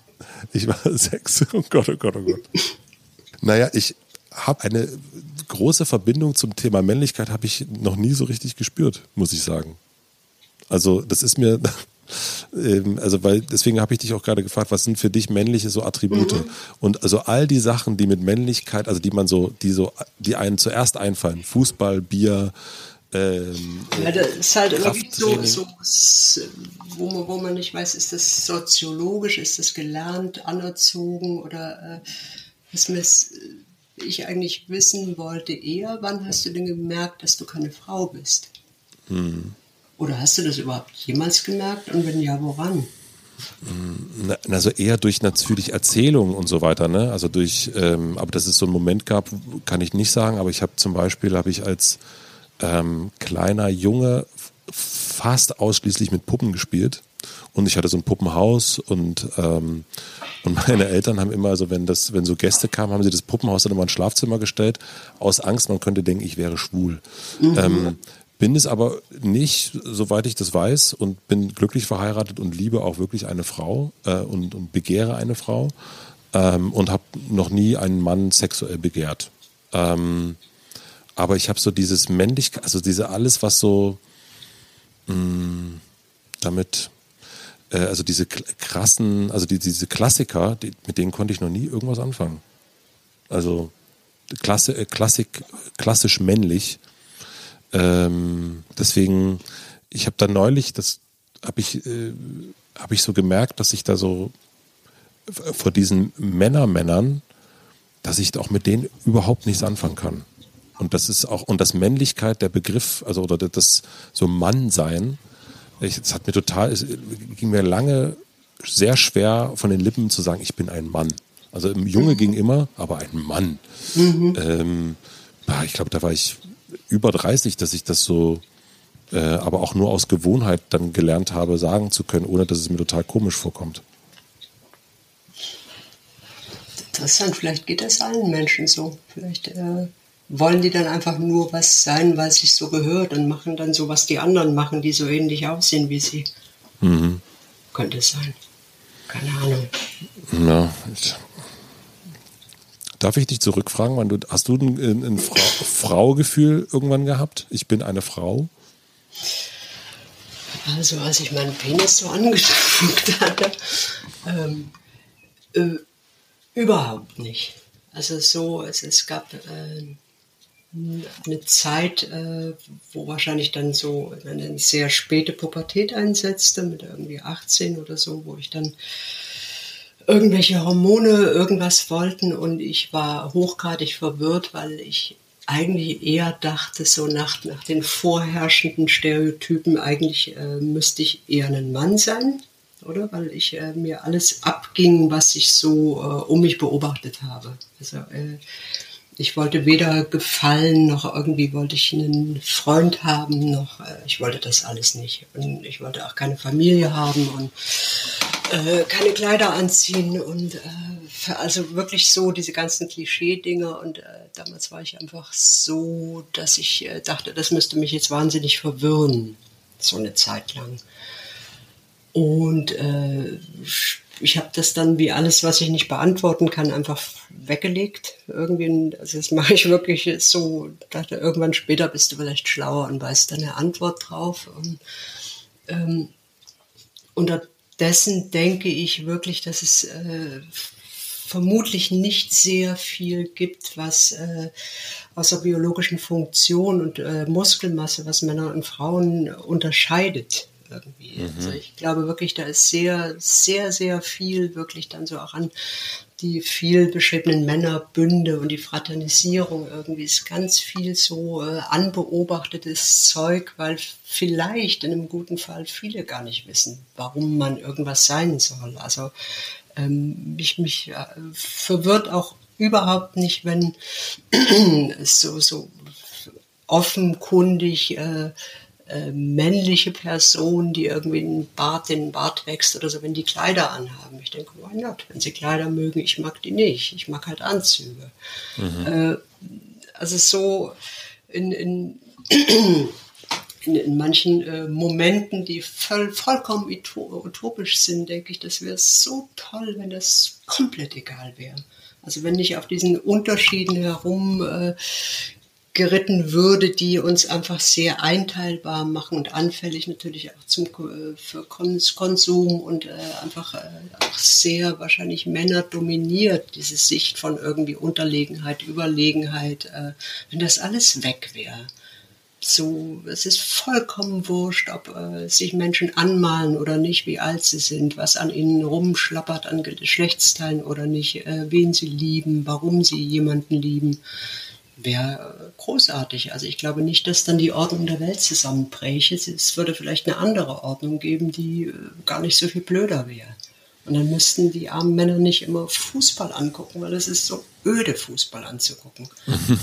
Ich war sechs. Oh Gott, oh Gott, oh Gott. Naja, ich habe eine große Verbindung zum Thema Männlichkeit habe ich noch nie so richtig gespürt, muss ich sagen. Also das ist mir, ähm, also weil deswegen habe ich dich auch gerade gefragt, was sind für dich männliche so Attribute? Mhm. Und also all die Sachen, die mit Männlichkeit, also die man so, die so, die einen zuerst einfallen, Fußball, Bier, Ähm, ja, das ist halt irgendwie so, so wo, man, wo man nicht weiß, ist das soziologisch, ist das gelernt, anerzogen oder äh, was mir ich eigentlich wissen wollte eher, wann hast du denn gemerkt, dass du keine Frau bist? Hm. Oder hast du das überhaupt jemals gemerkt und wenn ja, woran? Also eher durch natürlich Erzählungen und so weiter, ne? Also durch, ähm, aber dass es so einen Moment gab, kann ich nicht sagen. Aber ich habe zum Beispiel habe ich als ähm, kleiner Junge fast ausschließlich mit Puppen gespielt und ich hatte so ein Puppenhaus und ähm, und meine Eltern haben immer, also wenn das, wenn so Gäste kamen, haben sie das Puppenhaus dann immer ins Schlafzimmer gestellt, aus Angst, man könnte denken, ich wäre schwul. Mhm. Ähm, bin es aber nicht, soweit ich das weiß, und bin glücklich verheiratet und liebe auch wirklich eine Frau äh, und, und begehre eine Frau ähm, und habe noch nie einen Mann sexuell begehrt. Ähm, aber ich habe so dieses Männlichkeit, also diese alles, was so mh, mm, damit, äh, also diese krassen, also die, diese Klassiker, die, mit denen konnte ich noch nie irgendwas anfangen. Also Klasse, äh, Klassik, klassisch männlich ähm, deswegen, ich habe da neulich, das habe ich, äh, hab ich so gemerkt, dass ich da so vor diesen Männermännern, dass ich auch mit denen überhaupt nichts anfangen kann. Und das ist auch, und das Männlichkeit, der Begriff, also oder das so Mannsein, es hat mir total, es ging mir lange sehr schwer von den Lippen zu sagen, ich bin ein Mann. Also im Junge ging immer, aber ein Mann. Mhm. Ähm, ich glaube, da war ich über 30, dass ich das so, äh, aber auch nur aus Gewohnheit dann gelernt habe, sagen zu können, ohne dass es mir total komisch vorkommt. Interessant, vielleicht geht das allen Menschen so. Vielleicht äh, wollen die dann einfach nur was sein, weil es sich so gehört und machen dann so, was die anderen machen, die so ähnlich aussehen wie sie. Mhm. Könnte es sein. Keine Ahnung. Ja, ich Darf ich dich zurückfragen, wann du, hast du ein, ein Fra Fraugefühl irgendwann gehabt? Ich bin eine Frau? Also, als ich meinen Penis so angeguckt hatte, ähm, äh, überhaupt nicht. Also so, es, es gab äh, eine Zeit, äh, wo wahrscheinlich dann so eine sehr späte Pubertät einsetzte, mit irgendwie 18 oder so, wo ich dann irgendwelche Hormone irgendwas wollten und ich war hochgradig verwirrt, weil ich eigentlich eher dachte, so nach, nach den vorherrschenden Stereotypen, eigentlich äh, müsste ich eher ein Mann sein, oder? Weil ich äh, mir alles abging, was ich so äh, um mich beobachtet habe. Also äh, ich wollte weder gefallen, noch irgendwie wollte ich einen Freund haben, noch äh, ich wollte das alles nicht. Und ich wollte auch keine Familie haben und äh, keine Kleider anziehen und äh, also wirklich so diese ganzen Klischee-Dinge und äh, damals war ich einfach so, dass ich äh, dachte, das müsste mich jetzt wahnsinnig verwirren, so eine Zeit lang. Und äh, ich habe das dann wie alles, was ich nicht beantworten kann, einfach weggelegt. Irgendwie, also das mache ich wirklich so, dachte, irgendwann später bist du vielleicht schlauer und weißt dann eine Antwort drauf. Und, ähm, unterdessen denke ich wirklich, dass es äh, vermutlich nicht sehr viel gibt, was äh, außer biologischen Funktion und äh, Muskelmasse, was Männer und Frauen unterscheidet irgendwie. Mhm. Also ich glaube wirklich, da ist sehr, sehr, sehr viel wirklich dann so auch an die viel beschriebenen Männerbünde und die Fraternisierung irgendwie ist ganz viel so äh, anbeobachtetes Zeug, weil vielleicht in einem guten Fall viele gar nicht wissen, warum man irgendwas sein soll. Also ähm, mich, mich äh, verwirrt auch überhaupt nicht, wenn so, so offenkundig äh, äh, männliche Person, die irgendwie einen Bart, den Bart wächst oder so, wenn die Kleider anhaben. Ich denke, why not? Wenn sie Kleider mögen, ich mag die nicht. Ich mag halt Anzüge. Mhm. Äh, also so in, in, in, in manchen äh, Momenten, die voll, vollkommen utopisch sind, denke ich, das wäre so toll, wenn das komplett egal wäre. Also wenn nicht auf diesen Unterschieden herum äh, geritten würde, die uns einfach sehr einteilbar machen und anfällig natürlich auch zum äh, für Konsum und äh, einfach äh, auch sehr wahrscheinlich Männer dominiert, diese Sicht von irgendwie Unterlegenheit, Überlegenheit, wenn das alles weg wäre. so, es ist vollkommen wurscht, ob sich Menschen anmalen oder nicht, wie alt sie sind, was an ihnen rumschlappert an Geschlechtsteilen oder nicht, wen sie lieben, warum sie jemanden lieben. Wäre großartig. Also ich glaube nicht, dass dann die Ordnung der Welt zusammenbräche. Es würde vielleicht eine andere Ordnung geben, die äh, gar nicht so viel blöder wäre. Und dann müssten die armen Männer nicht immer Fußball angucken, weil es ist so öde, Fußball anzugucken.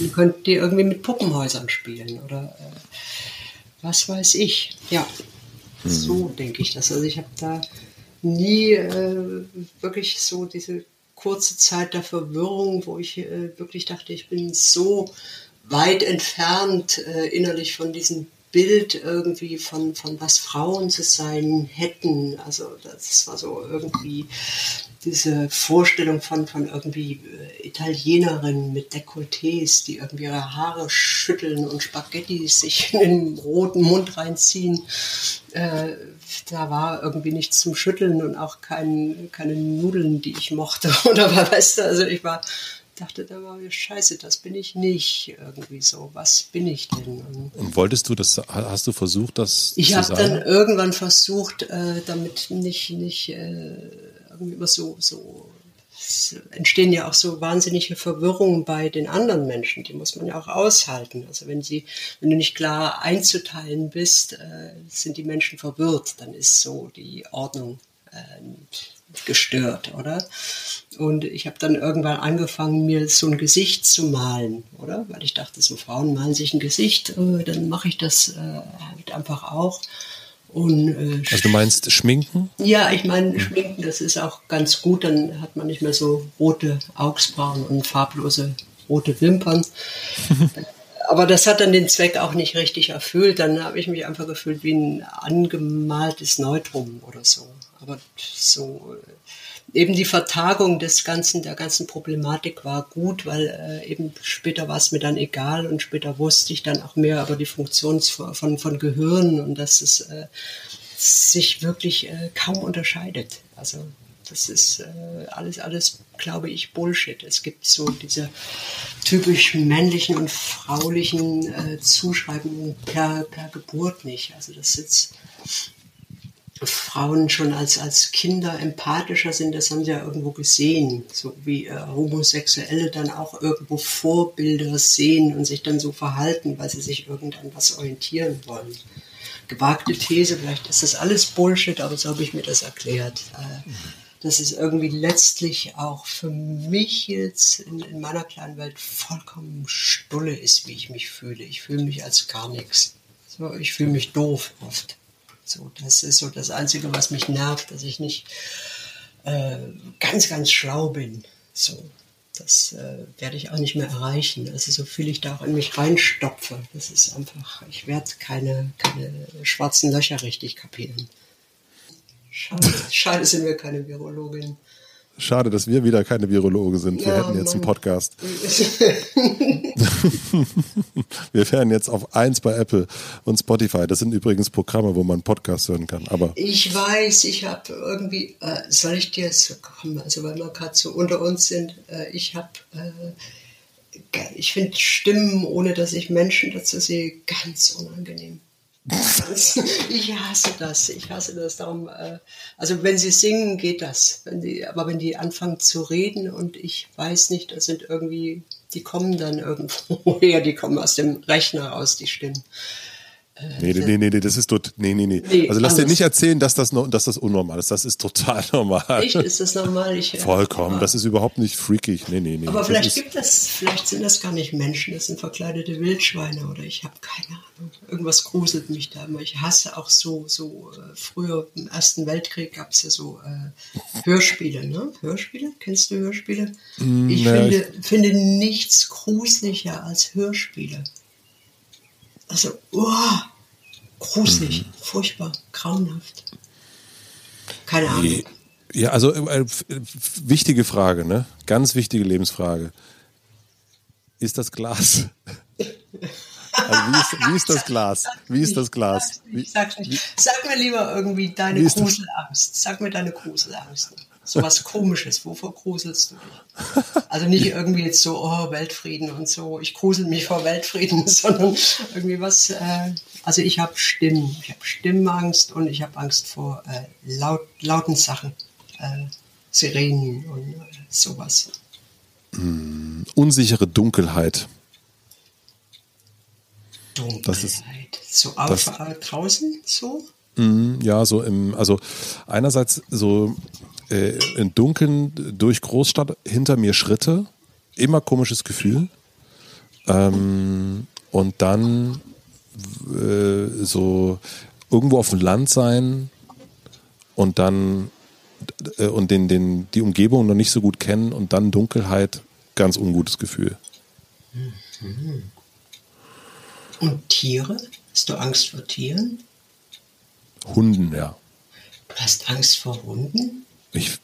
die könnten die irgendwie mit Puppenhäusern spielen oder äh, was weiß ich. Ja, mhm. so denke ich das. Also ich habe da nie äh, wirklich so diese kurze Zeit der Verwirrung, wo ich äh, wirklich dachte, ich bin so weit entfernt äh, innerlich von diesem Bild irgendwie von, von was Frauen zu sein hätten. Also das war so irgendwie diese Vorstellung von, von irgendwie äh, Italienerinnen mit Dekolletés, die irgendwie ihre Haare schütteln und Spaghetti sich in den roten Mund reinziehen. Äh, da war irgendwie nichts zum Schütteln und auch kein, keine Nudeln, die ich mochte. Oder weißt du, also ich war dachte da war scheiße, das bin ich nicht irgendwie so. Was bin ich denn? Und, und wolltest du das, hast du versucht, das Ich habe dann irgendwann versucht, äh, damit nicht, nicht äh, irgendwie immer so, so entstehen ja auch so wahnsinnige Verwirrungen bei den anderen Menschen. Die muss man ja auch aushalten. Also wenn sie, wenn du nicht klar einzuteilen bist, äh, sind die Menschen verwirrt. Dann ist so die Ordnung äh, gestört, oder? Und ich habe dann irgendwann angefangen, mir so ein Gesicht zu malen, oder? Weil ich dachte, so Frauen malen sich ein Gesicht, äh, dann mache ich das äh, halt einfach auch. Und, äh, also du meinst Schminken? Ja, ich meine Schminken, das ist auch ganz gut, dann hat man nicht mehr so rote Augsbrauen und farblose rote Wimpern. aber das hat dann den Zweck auch nicht richtig erfüllt. Dann habe ich mich einfach gefühlt wie ein angemaltes Neutrum oder so. Aber so äh, eben die Vertagung des ganzen, der ganzen Problematik war gut, weil äh, eben später war es mir dann egal und später wusste ich dann auch mehr über die Funktion von, von Gehirn und dass es äh, sich wirklich äh, kaum unterscheidet. Also das ist äh, alles, alles, glaube ich, Bullshit. Es gibt so diese typisch männlichen und fraulichen äh, Zuschreibungen per, per Geburt nicht. Also das jetzt Frauen schon als, als Kinder empathischer sind, das haben sie ja irgendwo gesehen. So wie äh, Homosexuelle dann auch irgendwo Vorbilder sehen und sich dann so verhalten, weil sie sich irgendwann was orientieren wollen gewagte These, vielleicht ist das alles Bullshit, aber so habe ich mir das erklärt. Äh, dass es irgendwie letztlich auch für mich jetzt in, in, meiner kleinen Welt vollkommen stulle ist, wie ich mich fühle. Ich fühle mich als gar nichts. So, ich fühle mich doof oft. So, das ist so das Einzige, was mich nervt, dass ich nicht äh, ganz, ganz schlau bin. So, das äh, werde ich auch nicht mehr erreichen. Also so viel ich da auch in mich reinstopfe, das ist einfach, ich werde keine, keine schwarzen Löcher richtig kapieren. Schade, schade sind wir keine Virologin. Schade, dass wir wieder keine Virologen sind. Wir ja, hätten jetzt Mann. einen Podcast. wir wären jetzt auf eins bei Apple und Spotify. Das sind übrigens Programme, wo man Podcasts hören kann. Aber ich weiß, ich habe irgendwie, äh, soll ich dir jetzt kommen, also weil wir gerade so unter uns sind, äh, ich habe, äh, ich finde Stimmen, ohne dass ich Menschen dazu sehe, ganz unangenehm. ich hasse das. Ich hasse das. Darum, äh, also wenn sie singen, geht das. Wenn die, aber wenn die anfangen zu reden und ich weiß nicht, das sind irgendwie, die kommen dann irgendwo her, die kommen aus dem Rechner raus, die Stimmen. Nee, nee, nee, nee, das ist tot. Nee, nee, nee. nee also lass anders. dir nicht erzählen, dass das, dass das unnormal ist. Das ist total normal. Echt? Ist das normal? Ich, Vollkommen. Das ist überhaupt nicht freakig. Nee, nee, nee. Aber vielleicht gibt es, vielleicht sind das gar nicht Menschen, das sind verkleidete Wildschweine oder ich habe keine Ahnung. Irgendwas gruselt mich da immer. Ich hasse auch so, so, äh, früher im Ersten Weltkrieg gab es ja so äh, Hörspiele, ne? Hörspiele? Kennst du Hörspiele? Mm, ich, ja, finde, ich finde nichts gruseliger als Hörspiele. Also, oh, gruselig, mhm. furchtbar, grauenhaft. Keine Ahnung. Ja, also äh, wichtige Frage, ne? Ganz wichtige Lebensfrage. Ist das Glas? Also wie, ist, wie ist das Glas? Wie ist das Glas? Wie. Sag mir lieber irgendwie deine Gruselangst. Sag mir deine Gruselangst. So was Komisches. Wovor gruselst du dich? Also nicht irgendwie jetzt so, oh, Weltfrieden und so, ich grusel mich vor Weltfrieden, sondern irgendwie was, äh, also ich habe Stimmen, ich habe Stimmangst und ich habe Angst vor äh, laut, lauten Sachen, äh, Sirenen und äh, sowas. Unsichere Dunkelheit. Dunkelheit. Das ist- so auf, äh, draußen so? Mhm, Ja, so im, also einerseits so äh, im Dunkeln durch Großstadt, hinter mir Schritte, immer komisches Gefühl. Ähm, und dann äh, so irgendwo auf dem Land sein und dann äh, und den, den, die Umgebung noch nicht so gut kennen und dann Dunkelheit, ganz ungutes Gefühl. Und Tiere? Hast du Angst vor Tieren? Hunden, ja. Du hast Angst vor Hunden? Ich,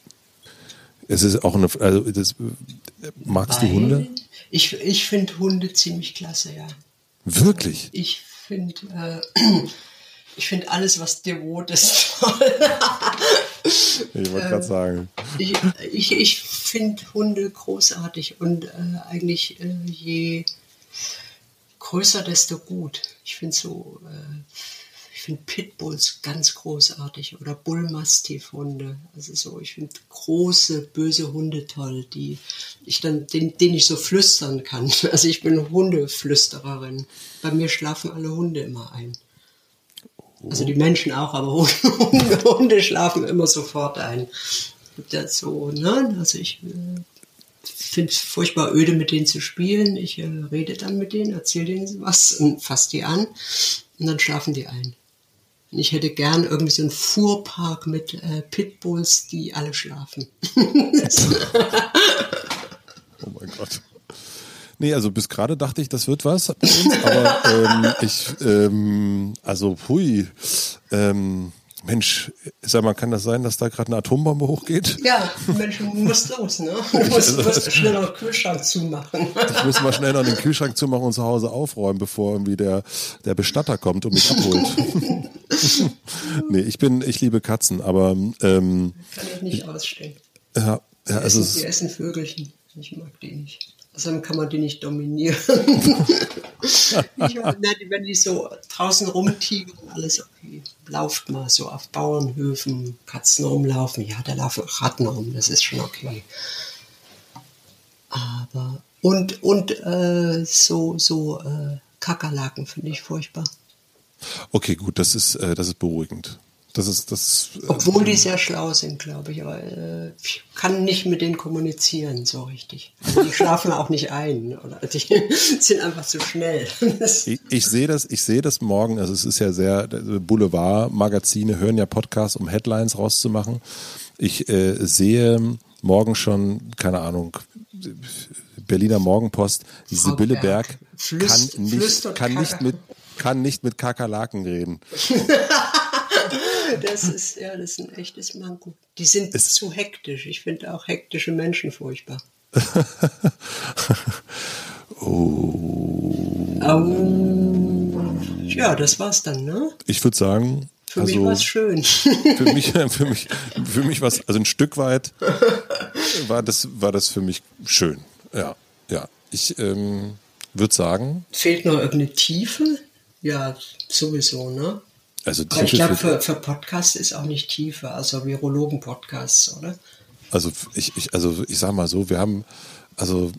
es ist auch eine, also das, magst du Weil Hunde? Ich, ich finde Hunde ziemlich klasse, ja. Wirklich? Ich finde äh, ich finde alles, was devot ist, toll. Ich wollte gerade sagen. ich ich, ich finde Hunde großartig und äh, eigentlich äh, je größer, desto gut. Ich finde so, äh, ich finde Pitbulls ganz großartig oder Bullmastiff-Hunde. Also so, ich finde große, böse Hunde toll, die ich dann, den, denen ich so flüstern kann. Also ich bin Hundeflüstererin. Bei mir schlafen alle Hunde immer ein. Also die Menschen auch, aber Hunde, Hunde schlafen immer sofort ein. Ja so, ne? Also ich äh, finde es furchtbar öde, mit denen zu spielen. Ich äh, rede dann mit denen, erzähle denen was und fasse die an und dann schlafen die ein. Ich hätte gern irgendwie so einen Fuhrpark mit äh, Pitbulls, die alle schlafen. Oh mein Gott. Nee, also bis gerade dachte ich, das wird was aber ähm, ich, ähm, also hui, ähm, Mensch, sag mal, kann das sein, dass da gerade eine Atombombe hochgeht? ja, Mensch, du musst los, ne? Du musst, musst schnell noch den Kühlschrank zumachen. Ich muss mal schnell noch den Kühlschrank zumachen und zu Hause aufräumen, bevor irgendwie der, der Bestatter kommt und mich abholt. nee, ich bin, ich liebe Katzen, aber ähm, Kann ich nicht ausstehen. ja, ja, also essen, die es, essen Vögelchen. Ich mag die nicht. Außerdem kann man die nicht dominieren. ich die- wenn die so draußen rumtigern, alles okay. Lauft mal so auf Bauernhöfen, Katzen rumlaufen. Ja, da laufen Ratten rum, das ist schon okay. Aber, und, und äh, so, so äh, Kakerlaken finde ich furchtbar. okay, gut, das ist, äh, das ist beruhigend. Das ist, das, äh, Obwohl die sehr schlau sind, glaube ich. Aber äh, ich kann nicht mit denen kommunizieren so richtig. Also die schlafen auch nicht ein. Oder die sind einfach zu schnell. Ich, ich sehe das, ich sehe das morgen. Also es ist ja sehr Boulevard-Magazine hören ja Podcasts, um Headlines rauszumachen. Ich äh, sehe morgen schon, keine Ahnung, Berliner Morgenpost. Sibylle Berg Berg flüst- kann nicht, kann nicht mit kann nicht mit Kakerlaken reden. das ist ja, das ist ein echtes Manko. Die sind Es- zu hektisch. Ich finde auch hektische Menschen furchtbar. Oh. Ja, das war's dann, ne? Ich würde sagen, Für mich also war's schön. für mich, für mich, für mich was, also ein Stück weit war das, war das für mich schön. Ja, ja. Ich ähm, würde sagen, Fehlt noch irgendeine Tiefe? Ja, sowieso, ne? Also Aber ich glaube, für- für, Podcasts ist auch nicht Tiefe, also Virologen-Podcasts, oder? Also ich, ich, also ich sag mal so, wir haben, also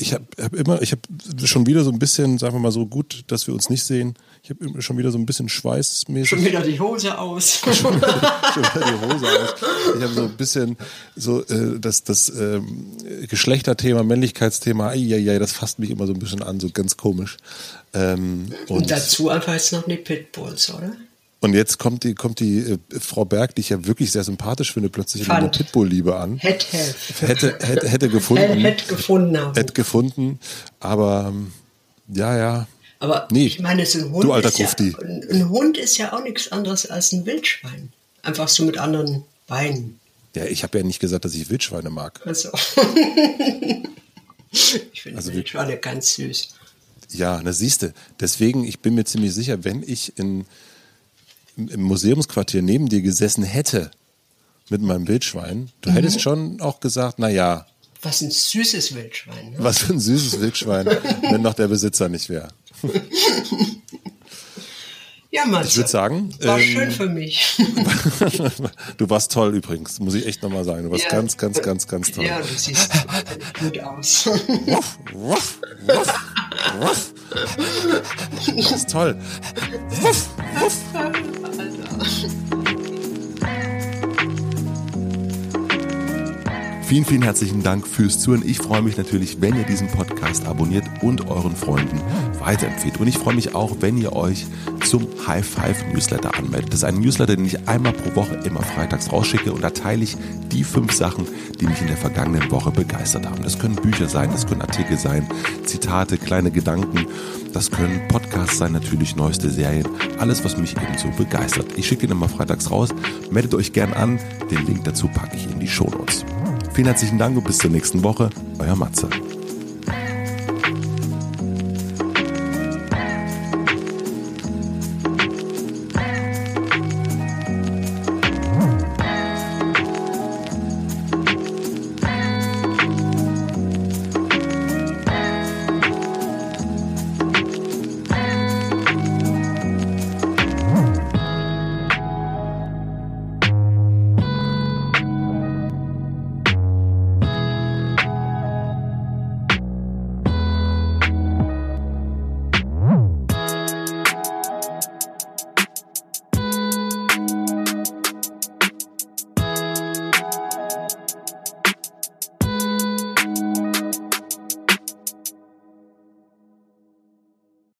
ich habe hab immer, ich habe schon wieder so ein bisschen, sagen wir mal so, gut, dass wir uns nicht sehen. Ich habe schon wieder so ein bisschen schweißmäßig Schon wieder die Hose aus. schon wieder die Hose aus. Ich habe so ein bisschen so äh, das, das ähm, Geschlechterthema, Männlichkeitsthema, ai, ai, das fasst mich immer so ein bisschen an, so ganz komisch. Ähm, Und und, dazu einfach jetzt noch die Pitbulls, oder? Und jetzt kommt die, kommt die äh, Frau Berg, die ich ja wirklich sehr sympathisch finde, plötzlich in einer Fand. Pitbull-Liebe an. Hätte, hätte. Hätte, hätte, gefunden. Hätte gefunden. Hätte gefunden, aber ähm, ja, ja. Aber Nee. ich meine, so ein Hund, Du alter ist ja, ein, ein Hund ist ja auch nichts anderes als ein Wildschwein. Einfach so mit anderen Beinen. Ja, ich habe ja nicht gesagt, dass ich Wildschweine mag. Also. ich finde Also Wildschweine ganz süß. Ja, na siehste. Deswegen, ich bin mir ziemlich sicher, wenn ich in, im Museumsquartier neben dir gesessen hätte mit meinem Wildschwein, du Mhm. hättest schon auch gesagt, na ja, Was ein süßes Wildschwein. Ne? Was für ein süßes Wildschwein, wenn noch der Besitzer nicht wäre. Ja, Matze. Ich würde sagen. War ähm, schön für mich. du warst toll übrigens, muss ich echt nochmal sagen. Du warst ja. ganz, ganz, ganz, ganz toll. Ja, du siehst gut aus. Wuff, wuff, wuff, wuff. Das ist toll. Wuff, wuff. Vielen, vielen herzlichen Dank fürs Zuhören. Ich freue mich natürlich, wenn ihr diesen Podcast abonniert und euren Freunden weiterempfehlt. Und ich freue mich auch, wenn ihr euch zum High Five Newsletter anmeldet. Das ist ein Newsletter, den ich einmal pro Woche immer freitags rausschicke und da teile ich die fünf Sachen, die mich in der vergangenen Woche begeistert haben. Das können Bücher sein, das können Artikel sein, Zitate, kleine Gedanken, das können Podcasts sein, natürlich neueste Serien, alles, was mich eben so begeistert. Ich schicke ihn immer freitags raus. Meldet euch gern an. Den Link dazu packe ich in die Show Notes. Vielen herzlichen Dank und bis zur nächsten Woche. Euer Matze.